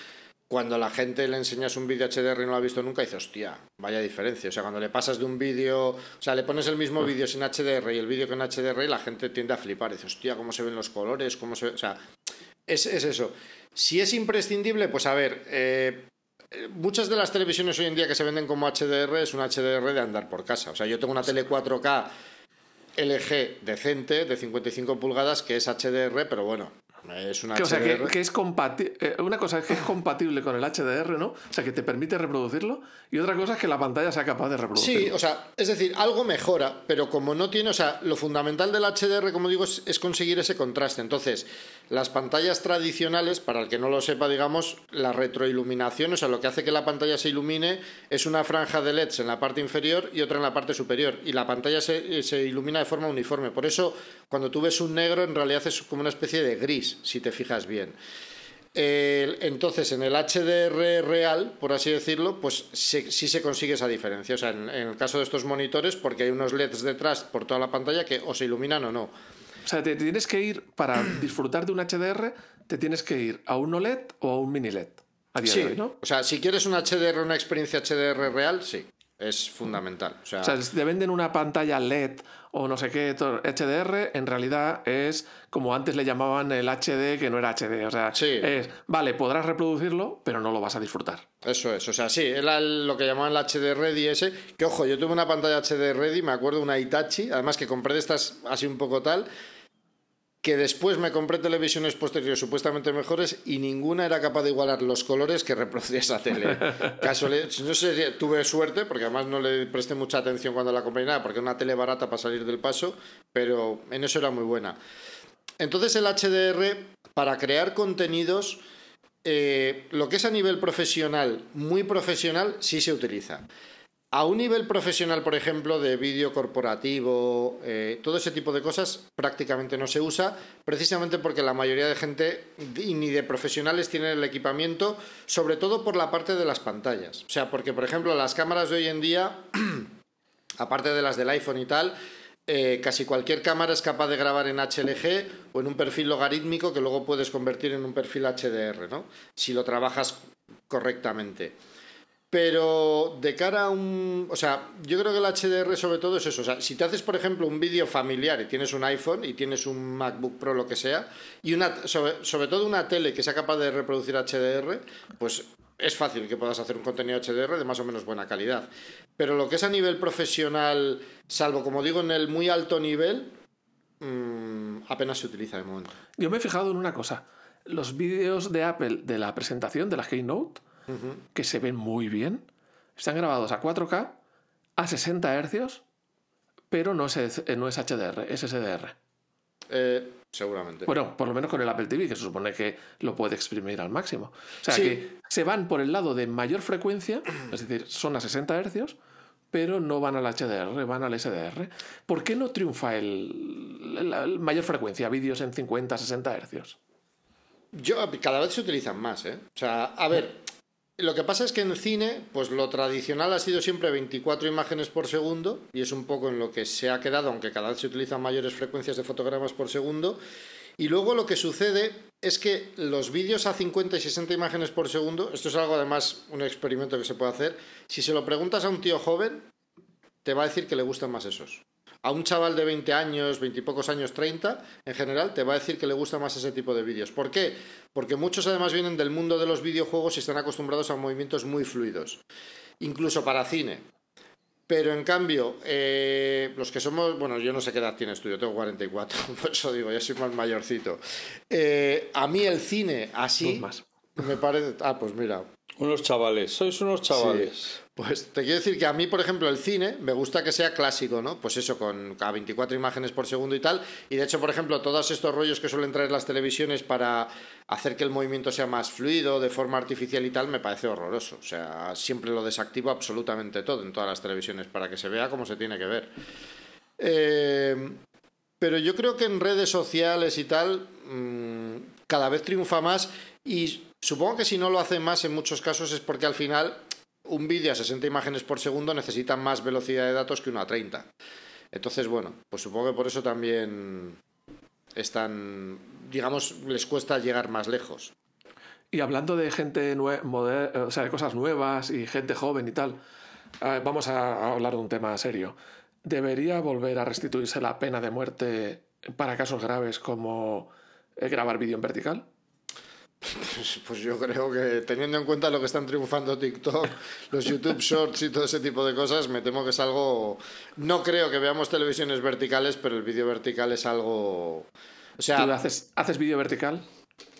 cuando la gente le enseñas un vídeo HDR y no lo ha visto nunca, dice, hostia, vaya diferencia. O sea, cuando le pasas de un vídeo, o sea, le pones el mismo vídeo sin HDR y el vídeo con HDR, la gente tiende a flipar. Dice, hostia, cómo se ven los colores, cómo se. O sea, es, eso. Si es imprescindible, pues a ver, eh, muchas de las televisiones hoy en día que se venden como HDR es un HDR de andar por casa. O sea, yo tengo una tele 4K LG decente de 55 pulgadas que es HDR, pero bueno, es una que, o sea, que, es eh, una cosa es que es compatible con el HDR, ¿no? O sea, que te permite reproducirlo, y otra cosa es que la pantalla sea capaz de reproducirlo. Sí, o sea, es decir, algo mejora, pero como no tiene, o sea, lo fundamental del HDR, como digo, es, conseguir ese contraste. Entonces, las pantallas tradicionales, para el que no lo sepa, digamos, la retroiluminación, o sea, lo que hace que la pantalla se ilumine es una franja de LEDs en la parte inferior y otra en la parte superior, y la pantalla se, se ilumina de forma uniforme. Por eso, cuando tú ves un negro, en realidad es como una especie de gris si te fijas bien. entonces, en el HDR real, por así decirlo, pues sí, se consigue esa diferencia. O sea, en, el caso de estos monitores, porque hay unos LEDs detrás por toda la pantalla que o se iluminan o no. O sea, te tienes que ir, para disfrutar de un HDR, te tienes que ir a un OLED o a un mini LED. A día de hoy, ¿no? O sea, si quieres un HDR, una experiencia HDR real, sí. Es fundamental. O sea, o sea, te venden una pantalla LED o no sé qué HDR, en realidad es como antes le llamaban el HD, que no era HD. O sea, es, vale, podrás reproducirlo, pero no lo vas a disfrutar. Eso es, o sea, sí, era lo que llamaban el HD Ready ese, que ojo, yo tuve una pantalla HD Ready, me acuerdo una Itachi, además que compré de estas así un poco tal, que después me compré televisiones posteriores supuestamente mejores y ninguna era capaz de igualar los colores que reproducía esa tele. no sé, tuve suerte, porque además no le presté mucha atención cuando la compré nada, porque era una tele barata para salir del paso, pero en eso era muy buena. Entonces el HDR, para crear contenidos, eh, lo que es a nivel profesional, muy profesional, sí se utiliza. A un nivel profesional, por ejemplo, de vídeo corporativo, eh, todo ese tipo de cosas prácticamente no se usa, precisamente porque la mayoría de gente ni de profesionales tienen el equipamiento, sobre todo por la parte de las pantallas. O sea, porque, por ejemplo, las cámaras de hoy en día, aparte de las del iPhone y tal, eh, casi cualquier cámara es capaz de grabar en HLG o en un perfil logarítmico que luego puedes convertir en un perfil HDR, ¿no? Si lo trabajas correctamente. Pero de cara a un... O sea, yo creo que el HDR sobre todo es eso. O sea, si te haces, por ejemplo, un vídeo familiar y tienes un iPhone y tienes un MacBook Pro, lo que sea, y una, sobre, todo una tele que sea capaz de reproducir HDR, pues es fácil que puedas hacer un contenido HDR de más o menos buena calidad. Pero lo que es a nivel profesional, salvo como digo en el muy alto nivel, mm, apenas se utiliza de momento. Yo me he fijado en una cosa. Los vídeos de Apple de la presentación de la Keynote que se ven muy bien. Están grabados a 4K, a 60 Hz, pero no es, no es HDR, es SDR. Eh, seguramente. Bueno, por lo menos con el Apple TV, que se supone que lo puede exprimir al máximo. O sea que se van por el lado de mayor frecuencia, es decir, son a 60 Hz, pero no van al HDR, van al SDR. ¿Por qué no triunfa el, la mayor frecuencia, vídeos en 50, 60 Hz? Yo, cada vez se utilizan más, ¿eh? O sea, a ver, lo que pasa es que en cine, pues lo tradicional ha sido siempre 24 imágenes por segundo, y es un poco en lo que se ha quedado, aunque cada vez se utilizan mayores frecuencias de fotogramas por segundo. Y luego lo que sucede es que los vídeos a 50 y 60 imágenes por segundo, esto es algo además, un experimento que se puede hacer, si se lo preguntas a un tío joven, te va a decir que le gustan más esos. A un chaval de 20 años, 20 y pocos años, 30, en general, te va a decir que le gusta más ese tipo de vídeos. ¿Por qué? Porque muchos además vienen del mundo de los videojuegos y están acostumbrados a movimientos muy fluidos, incluso para cine. Pero en cambio, eh, los que somos, bueno, yo no sé qué edad tienes tú, yo tengo 44, por eso digo, ya soy más mayorcito. Eh, a mí el cine así más. Me parece, ah, pues mira, Unos chavales, sois unos chavales. pues te quiero decir que a mí, por ejemplo, el cine me gusta que sea clásico, ¿no? Pues eso, con a 24 imágenes por segundo y tal. Y de hecho, por ejemplo, todos estos rollos que suelen traer las televisiones para hacer que el movimiento sea más fluido, de forma artificial y tal, me parece horroroso. O sea, siempre lo desactivo absolutamente todo en todas las televisiones para que se vea como se tiene que ver. Eh, pero yo creo que en redes sociales y tal, mmm, cada vez triunfa más y supongo que si no lo hacen más en muchos casos es porque al final un vídeo a 60 imágenes por segundo necesita más velocidad de datos que uno a 30. Entonces, bueno, pues supongo que por eso también están, digamos, les cuesta llegar más lejos. Y hablando de gente nue- moder- o sea, de cosas nuevas y gente joven y tal, vamos a a hablar de un tema serio. ¿Debería volver a restituirse la pena de muerte para casos graves como eh, grabar vídeo en vertical? Pues, pues yo creo que teniendo en cuenta lo que están triunfando TikTok, los YouTube Shorts y todo ese tipo de cosas, me temo que es algo... No creo que veamos televisiones verticales, pero el vídeo vertical es algo... O ¿Tú sea, haces, haces vídeo vertical?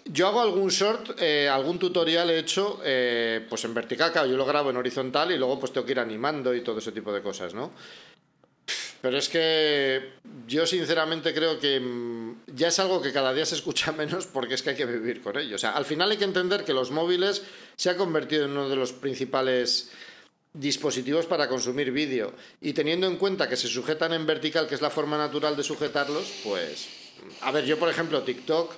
yo hago algún short, eh, algún tutorial he hecho eh, pues en vertical, claro, yo lo grabo en horizontal y luego pues tengo que ir animando y todo ese tipo de cosas, ¿no? Pero es que yo sinceramente creo que mm, ya es algo que cada día se escucha menos porque es que hay que vivir con ello. O sea, al final hay que entender que los móviles se han convertido en uno de los principales dispositivos para consumir vídeo. Y teniendo en cuenta que se sujetan en vertical, que es la forma natural de sujetarlos, pues... A ver, yo por ejemplo TikTok,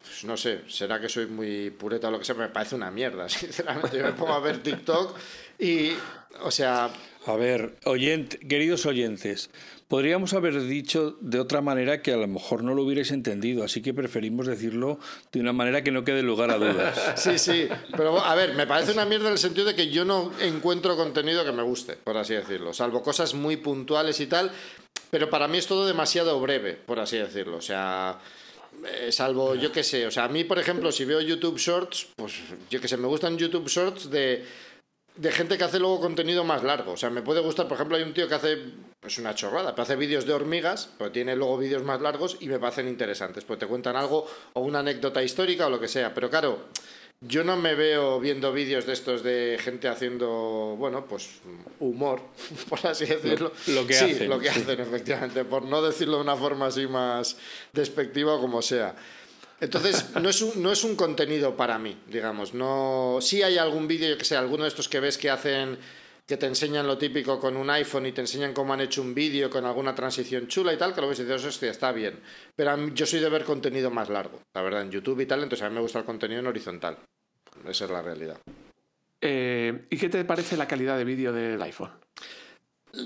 pues no sé, será que soy muy pureta o lo que sea, me parece una mierda, sinceramente. Yo me pongo a ver TikTok y, o sea, A ver, oyente, queridos oyentes, podríamos haber dicho de otra manera que a lo mejor no lo hubierais entendido, así que preferimos decirlo de una manera que no quede lugar a dudas. Sí, sí, pero a ver, me parece una mierda en el sentido de que yo no encuentro contenido que me guste, por así decirlo, salvo cosas muy puntuales y tal, pero para mí es todo demasiado breve, por así decirlo, o sea, eh, salvo yo qué sé, o sea, a mí, por ejemplo, si veo YouTube Shorts, pues yo qué sé, me gustan YouTube Shorts de de gente que hace luego contenido más largo. O sea, me puede gustar, por ejemplo, hay un tío que hace, pues una chorrada, pero hace vídeos de hormigas, pero tiene luego vídeos más largos y me parecen interesantes, pues te cuentan algo o una anécdota histórica o lo que sea. Pero claro, yo no me veo viendo vídeos de estos de gente haciendo, bueno, pues humor, por así decirlo. lo que sí, hacen, lo que hacen, efectivamente, por no decirlo de una forma así más despectiva o como sea. Entonces, no es, un, no es un contenido para mí, digamos. No, sí hay algún vídeo, yo que sé, alguno de estos que ves que hacen, que te enseñan lo típico con un iPhone y te enseñan cómo han hecho un vídeo con alguna transición chula y tal, que lo ves y dices, hostia, está bien. Pero yo soy de ver contenido más largo, la verdad, en YouTube y tal, entonces a mí me gusta el contenido en horizontal. Esa es la realidad. Eh, ¿Y qué te parece la calidad de vídeo del iPhone?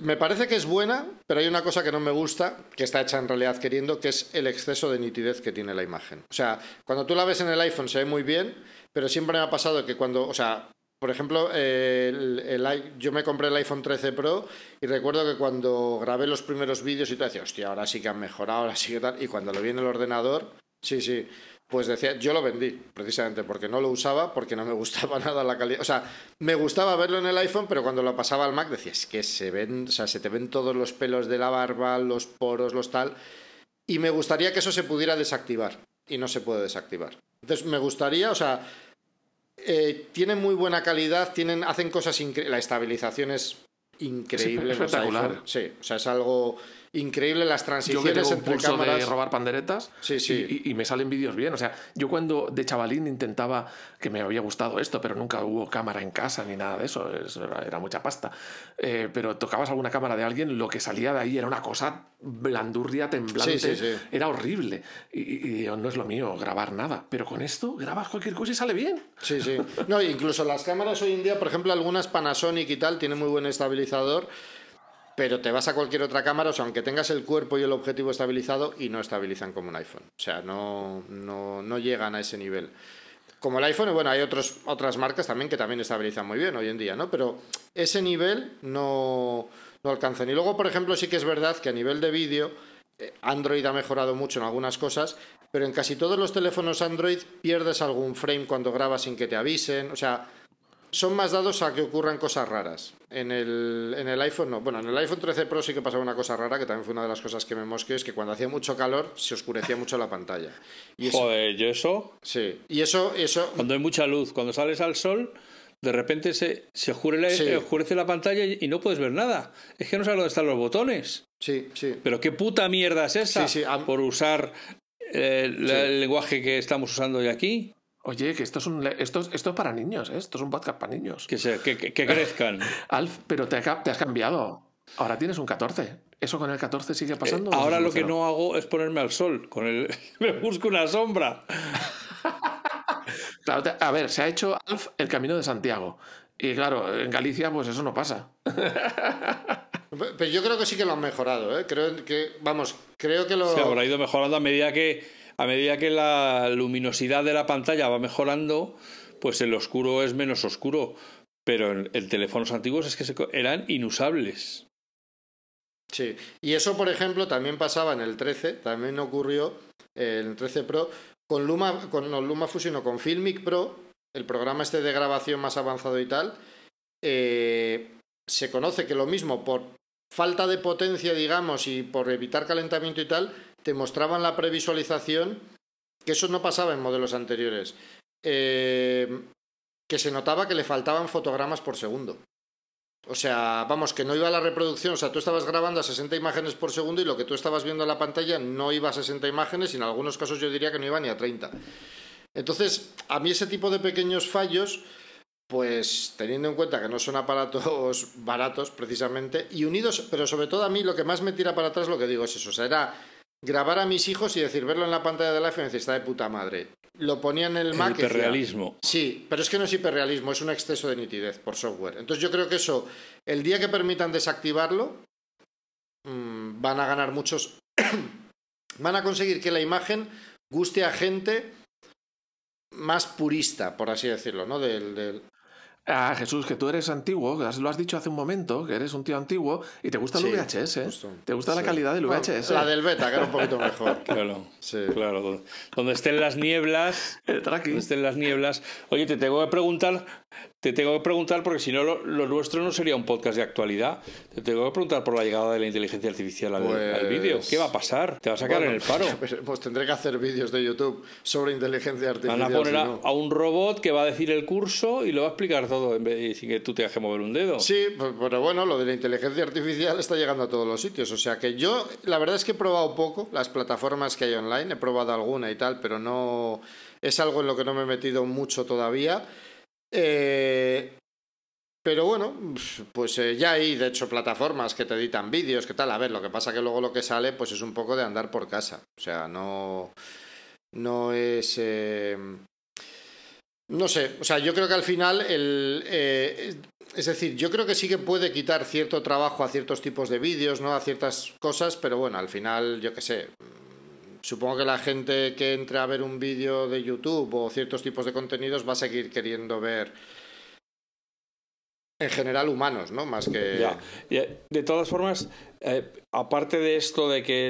Me parece que es buena, pero hay una cosa que no me gusta, que está hecha en realidad queriendo, que es el exceso de nitidez que tiene la imagen. O sea, cuando tú la ves en el iPhone se ve muy bien, pero siempre me ha pasado que cuando, o sea, por ejemplo, el- el yo me compré el iPhone 13 Pro y recuerdo que cuando grabé los primeros vídeos y te decía, hostia, ahora sí que han mejorado, ahora sí que tal, y cuando lo vi en el ordenador, sí, sí, pues decía, yo lo vendí, precisamente, porque no lo usaba, porque no me gustaba nada la calidad. O sea, me gustaba verlo en el iPhone, pero cuando lo pasaba al Mac decía, es que se ven, o sea, se te ven todos los pelos de la barba, los poros, los tal. Y me gustaría que eso se pudiera desactivar. Y no se puede desactivar. Entonces, me gustaría, o sea, eh, tienen muy buena calidad, tienen, hacen cosas increíbles. La estabilización es increíble. los espectacular. Sí, o sea, es algo increíble. Las Yo que transiciones tengo un entre curso cámaras. de robar panderetas Sí, sí. Y, y- me salen vídeos bien. O sea, yo cuando de chavalín intentaba que me había gustado esto, pero nunca hubo cámara en casa ni nada de eso, eso era, era mucha pasta. Eh, pero tocabas alguna cámara de alguien, lo que salía de ahí era una cosa blandurria, temblante. Sí, sí. Era horrible. Y, y no es lo mío grabar nada. Pero con esto grabas cualquier cosa y sale bien. Sí, sí. No, incluso las cámaras hoy en día, por ejemplo, algunas Panasonic y tal, tienen muy buen estabilizador, pero te vas a cualquier otra cámara, o sea, aunque tengas el cuerpo y el objetivo estabilizado, y no estabilizan como un iPhone. O sea, no, no, no llegan a ese nivel. Como el iPhone, bueno, hay otras marcas también que también estabilizan muy bien hoy en día, ¿no? Pero ese nivel no, no alcanzan. Y luego, por ejemplo, sí que es verdad que a nivel de vídeo, eh, Android ha mejorado mucho en algunas cosas, pero en casi todos los teléfonos Android pierdes algún frame cuando grabas sin que te avisen. O sea, son más dados a que ocurran cosas raras. En el, en el iPhone no. Bueno, en el iPhone 13 Pro sí que pasaba una cosa rara, que también fue una de las cosas que me mosqueó, es que cuando hacía mucho calor se oscurecía mucho la pantalla. Y Joder, yo eso... Sí, y eso, eso... Cuando hay mucha luz, cuando sales al sol, de repente se, se oscurece la pantalla y no puedes ver nada. Es que no sabes dónde están los botones. Sí, sí. Pero qué puta mierda es esa por usar eh, el lenguaje que estamos usando hoy aquí. Oye, que esto es, un, esto, esto es para niños, ¿eh? esto es un podcast para niños. Que, se, que, que, crezcan. Alf, pero te, te, has cambiado. Ahora tienes un 14. ¿Eso con el 14 sigue pasando? Eh, ahora lo que no hago es ponerme al sol. Con el... Me busco una sombra. claro, a ver, se ha hecho Alf el camino de Santiago. Y claro, en Galicia, pues eso no pasa. Pero yo creo que sí que lo han mejorado, ¿eh? Creo que, vamos, creo que lo. Se habrá ido mejorando a medida que a medida que la luminosidad de la pantalla va mejorando, pues el oscuro es menos oscuro. Pero en, teléfonos antiguos es que eran inusables. Sí, y eso, por ejemplo, también pasaba en el 13, también ocurrió en el 13 Pro con Luma, con no, Luma Fusion con Filmic Pro, el programa este de grabación más avanzado y tal. Eh, se conoce que lo mismo por falta de potencia, digamos, y por evitar calentamiento y tal, te mostraban la previsualización, que eso no pasaba en modelos anteriores, eh, que se notaba que le faltaban fotogramas por segundo. O sea, vamos, que no iba a la reproducción, o sea, tú estabas grabando a 60 imágenes por segundo y lo que tú estabas viendo en la pantalla no iba a 60 imágenes y en algunos casos yo diría que no iba ni a 30. Entonces, a mí ese tipo de pequeños fallos pues teniendo en cuenta que no son aparatos baratos precisamente y unidos, pero sobre todo a mí lo que más me tira para atrás lo que digo es eso, o sea, era grabar a mis hijos y decir, verlo en la pantalla del iPhone y decir, está de puta madre. Lo ponía en el, Mac. Hiperrealismo. sí, pero es que no es hiperrealismo, es un exceso de nitidez por software. Entonces yo creo que eso, el día que permitan desactivarlo, mm, van a ganar muchos... van a conseguir que la imagen guste a gente más purista, por así decirlo, ¿no? del, Ah, Jesús, que tú eres antiguo, que lo has dicho hace un momento, que eres un tío antiguo y te gusta el VHS. ¿Te gusta la calidad del VHS? la del beta, que era un poquito mejor. claro, sí. claro. Donde estén las nieblas. El tracking. Donde estén las nieblas. Oye, te tengo que preguntar te tengo que preguntar, porque si no, lo, nuestro no sería un podcast de actualidad. Te tengo que preguntar por la llegada de la inteligencia artificial al, pues vídeo. ¿Qué va a pasar? ¿Te vas a sacar en el paro? Pues, tendré que hacer vídeos de YouTube sobre inteligencia artificial. Van a poner a, un robot que va a decir el curso y lo va a explicar todo en vez sin que tú te que mover un dedo. Sí, pero bueno, lo de la inteligencia artificial está llegando a todos los sitios. O sea que yo, la verdad es que he probado poco las plataformas que hay online. He probado alguna y tal, pero no. Es algo en lo que no me he metido mucho todavía. Eh, pero bueno, pues eh, ya hay de hecho plataformas que te editan vídeos, que tal. A ver, lo que pasa que luego lo que sale pues es un poco de andar por casa. O sea, no, no es... Eh, no sé, o sea, yo creo que al final el... es decir, yo creo que sí que puede quitar cierto trabajo a ciertos tipos de vídeos, ¿no? A ciertas cosas, pero bueno, al final, yo qué sé, supongo que la gente que entre a ver un vídeo de YouTube o ciertos tipos de contenidos va a seguir queriendo ver en general humanos, ¿no? Más que... Ya. De todas formas, eh, aparte de esto de que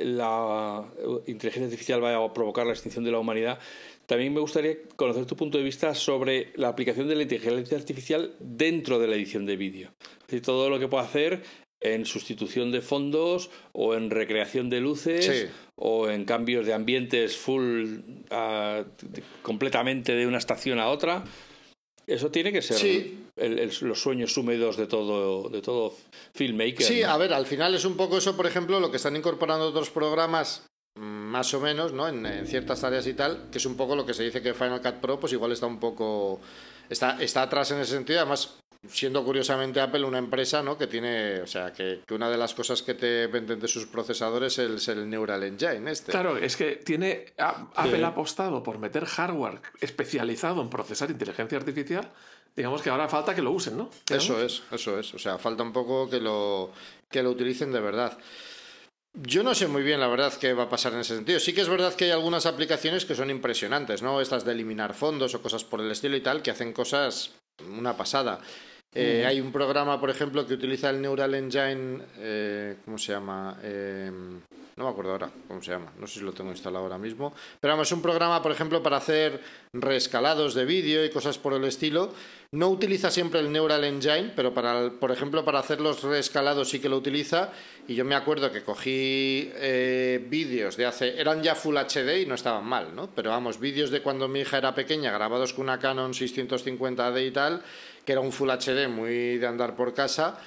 la inteligencia artificial vaya a provocar la extinción de la humanidad, también me gustaría conocer tu punto de vista sobre la aplicación de la inteligencia artificial dentro de la edición de vídeo. Es decir, todo lo que puede hacer en sustitución de fondos o en recreación de luces o en cambios de ambientes full ah, completamente de una estación a otra. Eso tiene que ser los sueños húmedos de todo, de todo filmmaker. Sí, a ver, al final es un poco eso, por ejemplo, lo que están incorporando otros programas mm, más o menos, ¿no? En, en, ciertas áreas y tal, que es un poco lo que se dice que Final Cut Pro, pues igual está un poco... Está, está atrás en ese sentido, además siendo curiosamente Apple una empresa ¿no? que tiene, o sea, que, una de las cosas que te venden de sus procesadores es el, Neural Engine este. Claro, es que tiene Apple ha apostado por meter hardware especializado en procesar inteligencia artificial. Digamos que ahora falta que lo usen, ¿no? Eso es, eso es. O sea, falta un poco que lo, que lo utilicen de verdad. Yo no sé muy bien, la verdad, qué va a pasar en ese sentido. Sí que es verdad que hay algunas aplicaciones que son impresionantes, ¿no? Estas de eliminar fondos o cosas por el estilo y tal, que hacen cosas una pasada. Eh, hay un programa, por ejemplo, que utiliza el Neural Engine, eh, ¿cómo se llama? Eh, no me acuerdo ahora cómo se llama, no sé si lo tengo instalado ahora mismo. Pero vamos, es un programa, por ejemplo, para hacer reescalados de vídeo y cosas por el estilo. No utiliza siempre el Neural Engine, pero para, por ejemplo, para hacer los reescalados sí que lo utiliza. Y yo me acuerdo que cogí vídeos de hace. eran ya Full HD y no estaban mal, ¿no? Pero vamos, vídeos de cuando mi hija era pequeña, grabados con una Canon 650D y tal que era un Full HD muy de andar por casa,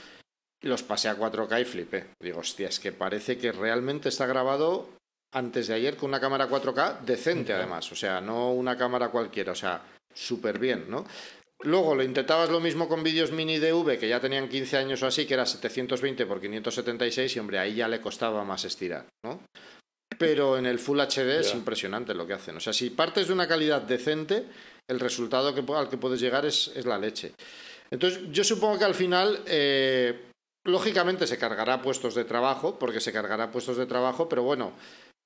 los pasé a 4K y flipé. Digo, hostia, es que parece que realmente está grabado antes de ayer con una cámara 4K decente además, o sea, no una cámara cualquiera, o sea, súper bien, ¿no? Luego lo intentabas lo mismo con vídeos mini DV que ya tenían 15 años o así, que era 720 x 576 y hombre, ahí ya le costaba más estirar, ¿no? Pero en el Full HD es impresionante lo que hacen. O sea, si partes de una calidad decente, el resultado al que puedes llegar es, la leche. Entonces, yo supongo que al final, eh, lógicamente se cargará puestos de trabajo, porque se cargará puestos de trabajo, pero bueno,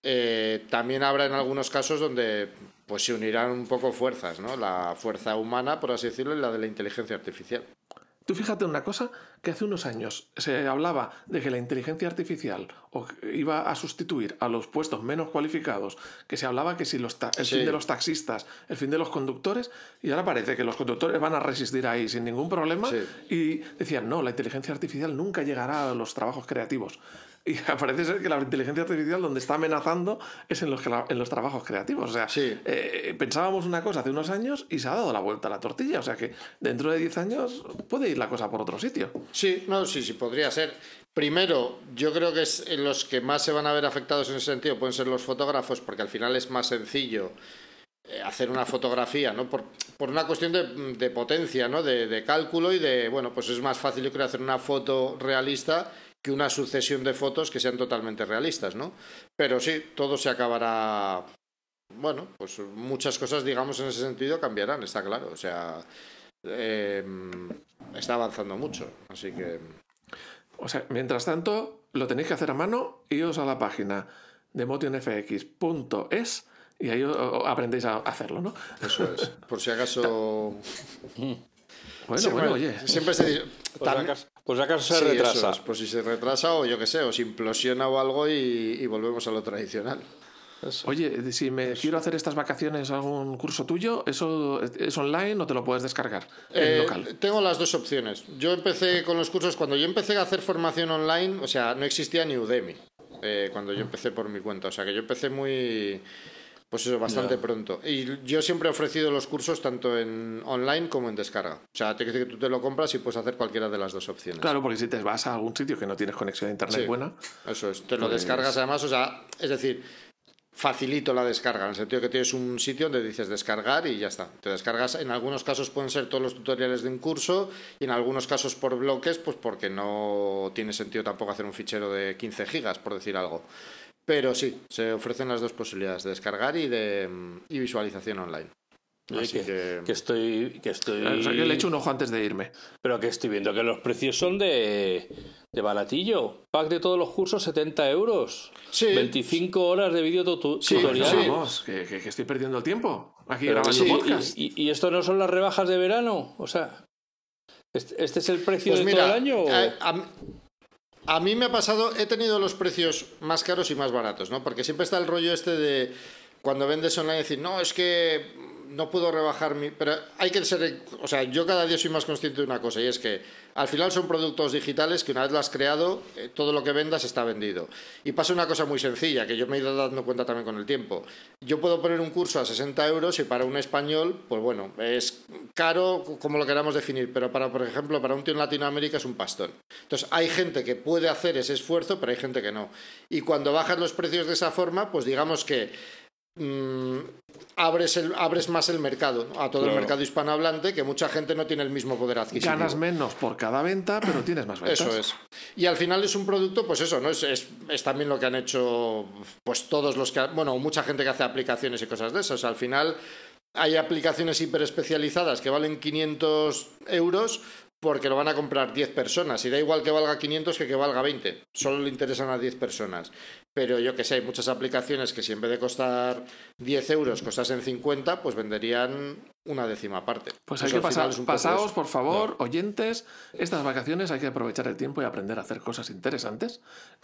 eh, también habrá en algunos casos donde pues se unirán un poco fuerzas, ¿no? La fuerza humana, por así decirlo, y la de la inteligencia artificial. Tú fíjate una cosa que hace unos años se hablaba de que la inteligencia artificial iba a sustituir a los puestos menos cualificados, que se hablaba que si los el fin de los taxistas, el fin de los conductores, y ahora parece que los conductores van a resistir ahí sin ningún problema, y decían, no, la inteligencia artificial nunca llegará a los trabajos creativos. Y parece ser que la inteligencia artificial donde está amenazando es en los, en los trabajos creativos. O sea, eh, pensábamos una cosa hace unos años y se ha dado la vuelta a la tortilla. O sea que dentro de 10 años puede ir la cosa por otro sitio. Sí, no, sí, sí, podría ser. Primero, yo creo que es los que más se van a ver afectados en ese sentido pueden ser los fotógrafos, porque al final es más sencillo eh, hacer una fotografía, ¿no? Por, por una cuestión de, de potencia, ¿no? De, de, cálculo y de, bueno, pues es más fácil, yo creo, hacer una foto realista que una sucesión de fotos que sean totalmente realistas, ¿no? Pero sí, todo se acabará. Bueno, pues muchas cosas, digamos, en ese sentido cambiarán, está claro. O sea, em, está avanzando mucho, así que. O sea, mientras tanto, lo tenéis que hacer a mano, iros a la página de motionfx.es y ahí aprendéis a hacerlo, ¿no? Eso es. Por si acaso. Bueno, bueno, oye. Siempre se dice. Pues acaso se retrasa. pues si se retrasa o yo qué sé, o se implosiona o algo y, volvemos a lo tradicional. Oye, si me quiero hacer estas vacaciones algún curso tuyo, ¿eso es online o te lo puedes descargar en eh, local? Tengo las dos opciones. Yo empecé con los cursos, cuando yo empecé a hacer formación online, o sea, no existía ni Udemy, eh, cuando yo empecé por mi cuenta. O sea, que yo empecé muy pues eso, bastante pronto. Y yo siempre he ofrecido los cursos tanto en online como en descarga. O sea, te que tú te lo compras y puedes hacer cualquiera de las dos opciones. Claro, porque si te vas a algún sitio que no tienes conexión a internet buena. Eso es, te lo pues descargas además, o sea, es decir, facilito la descarga, en el sentido que tienes un sitio donde dices descargar y ya está. Te descargas, en algunos casos pueden ser todos los tutoriales de un curso y en algunos casos por bloques, pues porque no tiene sentido tampoco hacer un fichero de 15 gigas, por decir algo. Pero sí, se ofrecen las dos posibilidades, de descargar y de y visualización online. Así que, que... estoy. Que estoy... O sea, que le echo un ojo antes de irme. Pero que estoy viendo que los precios son de, de baratillo. Pack de todos los cursos, 70 euros. Sí. 25 horas de vídeo tutorial. Sí, Vamos, que, que, estoy perdiendo el tiempo aquí grabando podcast. ¿Y, y, esto no son las rebajas de verano? O sea, ¿este, este es el precio pues de todo el año? A mí me ha pasado, he tenido los precios más caros y más baratos, ¿no? Porque siempre está el rollo este de cuando vendes online decir, no, es que no puedo rebajar mi... Pero hay que ser... O sea, yo cada día soy más consciente de una cosa y es que al final son productos digitales que una vez lo has creado, eh, todo lo que vendas está vendido. Y pasa una cosa muy sencilla, que yo me he ido dando cuenta también con el tiempo. Yo puedo poner un curso a 60 euros y para un español, pues bueno, es caro como lo queramos definir, pero para, por ejemplo, para un tío en Latinoamérica es un pastón. Entonces, hay gente que puede hacer ese esfuerzo, pero hay gente que no. Y cuando bajas los precios de esa forma, pues digamos que Mm, abres, el, abres más el mercado, a todo el mercado hispanohablante, que mucha gente no tiene el mismo poder adquisitivo. Ganas menos por cada venta, pero tienes más ventas. Eso es. Y al final es un producto, pues eso, ¿no? Es, es, es también lo que han hecho pues todos los que, bueno, mucha gente que hace aplicaciones y cosas de esas. al final hay aplicaciones hiper especializadas que valen 500 euros porque lo van a comprar 10 personas. Y da igual que valga 500 que que valga 20. Solo le interesan a 10 personas. Pero yo que sé, hay muchas aplicaciones que si en vez de costar 10 euros costasen 50, pues venderían una décima parte. Pues hay Eso que pasar, pasaos, por favor, oyentes, estas vacaciones hay que aprovechar el tiempo y aprender a hacer cosas interesantes.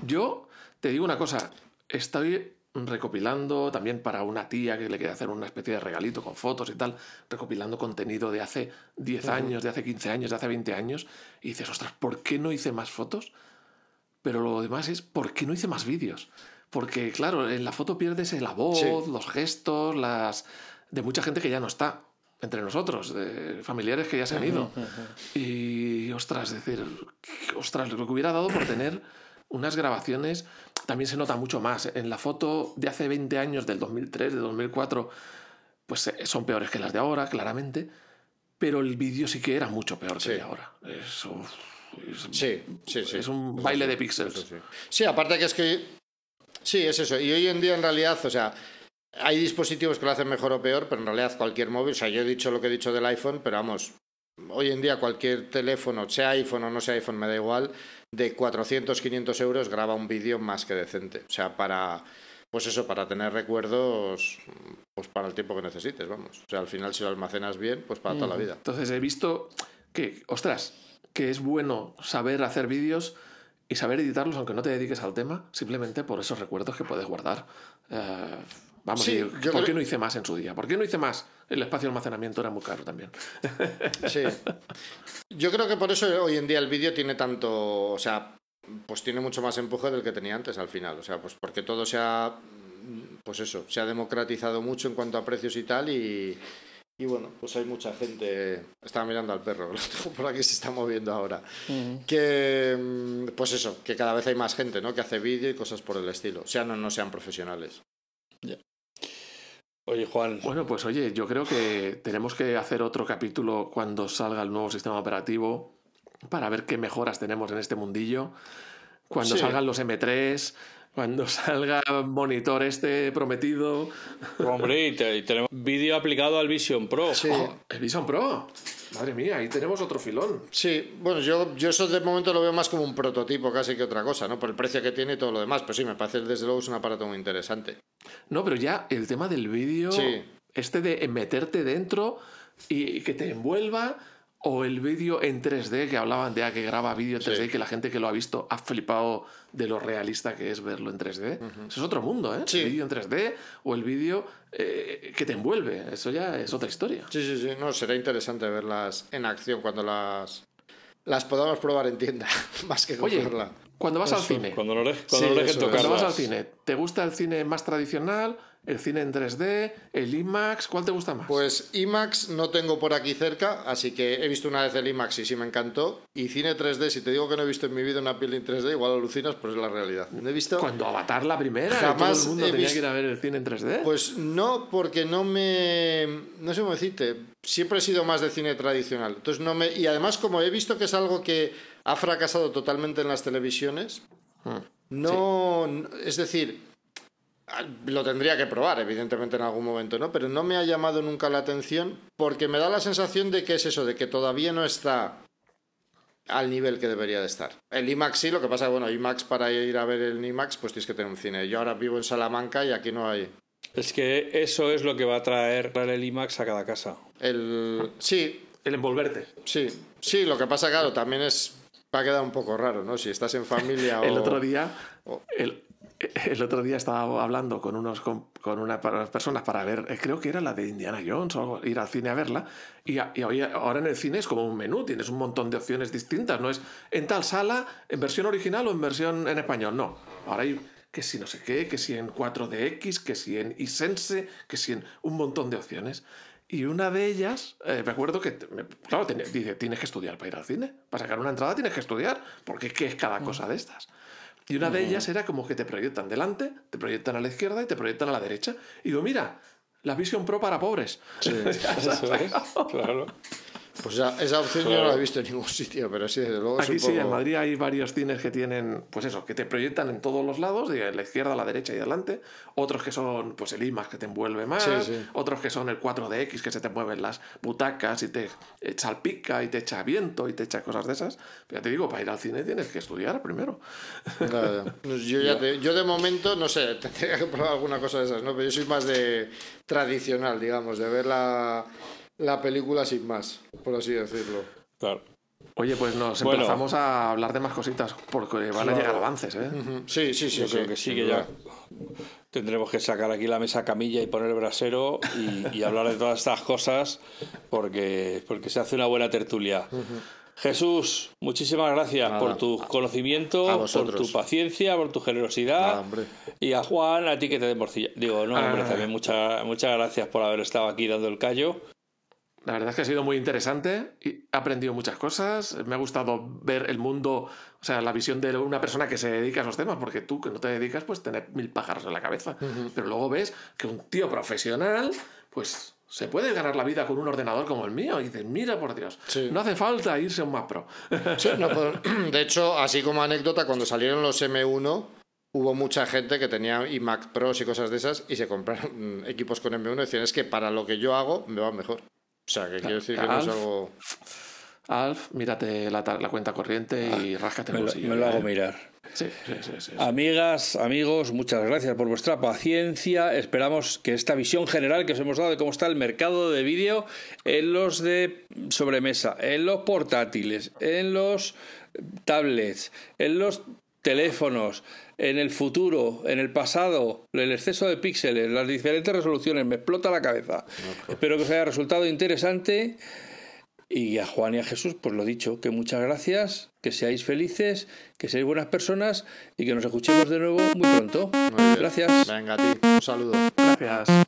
Yo te digo una cosa, estoy recopilando también para una tía que le quiere hacer una especie de regalito con fotos y tal, recopilando contenido de hace 10 años, de hace 15 años, de hace 20 años, y dices, ostras, ¿por qué no hice más fotos? Pero lo demás es, ¿por qué no hice más vídeos? Porque, claro, en la foto pierdes la voz, Sí. los gestos, las de mucha gente que ya no está entre nosotros, de familiares que ya se han ido. Y, ostras, es decir, ostras, lo que hubiera dado por tener unas grabaciones, también se nota mucho más. En la foto de hace 20 años, del 2003, de 2004, pues eh, son peores que las de ahora, claramente. Pero el vídeo sí que era mucho peor que el de ahora. Eso, es, Sí, sí, sí. es un Eso baile sí, de píxeles. sí. Sí, aparte que es que... Sí, es eso. Y hoy en día, en realidad, o sea, hay dispositivos que lo hacen mejor o peor, pero en realidad cualquier móvil, o sea, yo he dicho lo que he dicho del iPhone, pero vamos, hoy en día cualquier teléfono, sea iPhone o no sea iPhone, me da igual, de 400, 500 euros graba un vídeo más que decente. O sea, para... Pues eso, para tener recuerdos, pues para el tiempo que necesites, vamos. O sea, al final si lo almacenas bien, pues para toda la vida. Entonces he visto que, ostras, que es bueno saber hacer vídeos y saber editarlos aunque no te dediques al tema, simplemente por esos recuerdos que puedes guardar. Eh, vamos, Sí, ¿por qué no hice más en su día? ¿Por qué no hice más? El espacio de almacenamiento era muy caro también. Sí. Yo creo que por eso hoy en día el vídeo tiene tanto, o sea, pues tiene mucho más empuje del que tenía antes al final. O sea, pues porque todo se ha, pues eso, se ha democratizado mucho en cuanto a precios y tal y, y bueno, pues hay mucha gente, estaba mirando al perro, lo tengo por aquí se está moviendo ahora, que, mm, pues eso, que cada vez hay más gente, ¿no? Que hace vídeo y cosas por el estilo, sean o no sean profesionales. Oye, Juan, Bueno, pues oye, yo creo que tenemos que hacer otro capítulo cuando salga el nuevo sistema operativo para ver qué mejoras tenemos en este mundillo. Cuando Sí. salgan los M3, cuando salga el monitor este prometido. hombre, y, te- y tenemos vídeo aplicado al Vision Pro. Sí. ¡Oh! el Vision Pro. Madre mía, ahí tenemos otro filón. Sí, bueno, yo, yo eso de momento lo veo más como un prototipo casi que otra cosa, ¿no? Por el precio que tiene y todo lo demás. Pero sí, me parece desde luego es un aparato muy interesante. No, pero ya el tema del vídeo, Sí. este de meterte dentro y que te envuelva, o el vídeo en 3D, que hablaban de ah, que graba vídeo en 3D Sí. y que la gente que lo ha visto ha flipado de lo realista que es verlo en 3D. Eso es otro mundo, ¿eh? Sí. El vídeo en 3D o el vídeo eh, que te envuelve. Eso ya es otra historia. Sí, sí, sí, no, será interesante verlas en acción cuando las, las podamos probar en tienda, más que Oye, comprarla. cuando vas al cine, Cuando no, le, cuando Sí, no dejen cuando vas al cine, ¿te gusta el cine más tradicional, el cine en 3D, el IMAX? ¿Cuál te gusta más? Pues IMAX no tengo por aquí cerca, así que he visto una vez el IMAX y sí me encantó. Y cine 3D, si te digo que no he visto en mi vida una peli en 3D, igual alucinas, pues es la realidad. No he visto... Cuando Avatar la primera, Jamás todo el mundo he tenía visto- que ir a ver el cine en 3D. Pues no, porque no me. No sé cómo decirte. Siempre he sido más de cine tradicional. Entonces no me. Y además, como he visto que es algo que ha fracasado totalmente en las televisiones, Mm. no. Es decir. Ah, Lo tendría que probar, evidentemente, en algún momento, ¿no? Pero no me ha llamado nunca la atención porque me da la sensación de que es eso, de que todavía no está al nivel que debería de estar. El IMAX sí, lo que pasa es que, bueno, IMAX para ir a ver el IMAX, pues tienes que tener un cine. Yo ahora vivo en Salamanca y aquí no hay. Es que eso es lo que va a traer el IMAX a cada casa. El... Sí, El envolverte. sí, sí, lo que pasa, claro, también es... Va a quedar un poco raro, ¿no? Si estás en familia o... El otro día, o- el, el otro día estaba hablando con unos con, con unas personas para ver, eh, creo que era la de Indiana Jones o algo, ir al cine a verla. Y, a- y ahora en el cine es como un menú, tienes un montón de opciones distintas. No es en tal sala, en versión original o en versión en español. No. Ahora hay que si no sé qué, que si en 4DX, que si en iSense, que si en un montón de opciones. Y una de ellas, eh, me acuerdo que, claro, ten- dice, tienes que estudiar para ir al cine. Para sacar una entrada tienes que estudiar, porque ¿qué es cada cosa de estas? Y una de ellas era como que te proyectan delante, te proyectan a la izquierda y te proyectan a la derecha. Y digo, mira, la Vision Pro para pobres. Eso es, claro. Pues esa, esa opción yo no la he visto en ningún sitio, pero sí, desde luego Aquí sí, en Madrid hay varios cines que tienen, pues eso, que te proyectan en todos los lados, de la izquierda, a la derecha y adelante. Otros que son, pues el IMAX que te envuelve más. Sí, sí. Otros que son el 4DX que se te mueven las butacas y te eh, salpica y te echa viento y te echa cosas de esas. Pero ya te digo, para ir al cine tienes que estudiar primero. Yo, ya te- yo de momento, no sé, tendría que probar alguna cosa de esas, ¿no? Pero yo soy más de tradicional, digamos, de ver la, la película sin más, por así decirlo. Claro. Oye, pues nos Bueno. empezamos a hablar de más cositas porque van a llegar avances, ¿eh? Sí, sí, sí. Yo creo que sí, que ya tendremos que sacar aquí la mesa camilla y poner el brasero y, y hablar de todas estas cosas porque, porque se hace una buena tertulia. Jesús, muchísimas gracias Nada. por tu conocimiento, por tu paciencia, por tu generosidad. Nada, y a Juan, a ti que te den morcilla. Digo, no, hombre, Ah. también muchas muchas gracias por haber estado aquí dando el callo. La verdad es que ha sido muy interesante y he aprendido muchas cosas. Me ha gustado ver el mundo, o sea, la visión de una persona que se dedica a esos temas, porque tú que no te dedicas, pues tener mil pájaros en la cabeza. Pero luego ves que un tío profesional, pues se puede ganar la vida con un ordenador como el mío. Y dices, mira por Dios, Sí. no hace falta irse a un Mac Pro. Sí, no, pues, de hecho, así como anécdota, cuando salieron los M1, hubo mucha gente que tenía iMac Pros y cosas de esas y se compraron equipos con M1 y decían, es que para lo que yo hago me va mejor. O sea, que quiero decir que no es Alf. algo... Alf, mírate la, cuenta corriente y ráscate el Me lo, bolsillo. me lo hago ¿eh? mirar. Sí, sí, sí. sí. Amigas, amigos, muchas gracias por vuestra paciencia. Esperamos que esta visión general que os hemos dado de cómo está el mercado de vídeo en los de sobremesa, en los portátiles, en los tablets, en los teléfonos, en el futuro, en el pasado, el exceso de píxeles, las diferentes resoluciones, me explota la cabeza. Espero que os haya resultado interesante. Y a Juan y a Jesús, pues lo dicho, que muchas gracias, que seáis felices, que seáis buenas personas y que nos escuchemos de nuevo muy pronto. Muy. Gracias. Venga, a ti, un saludo. Gracias.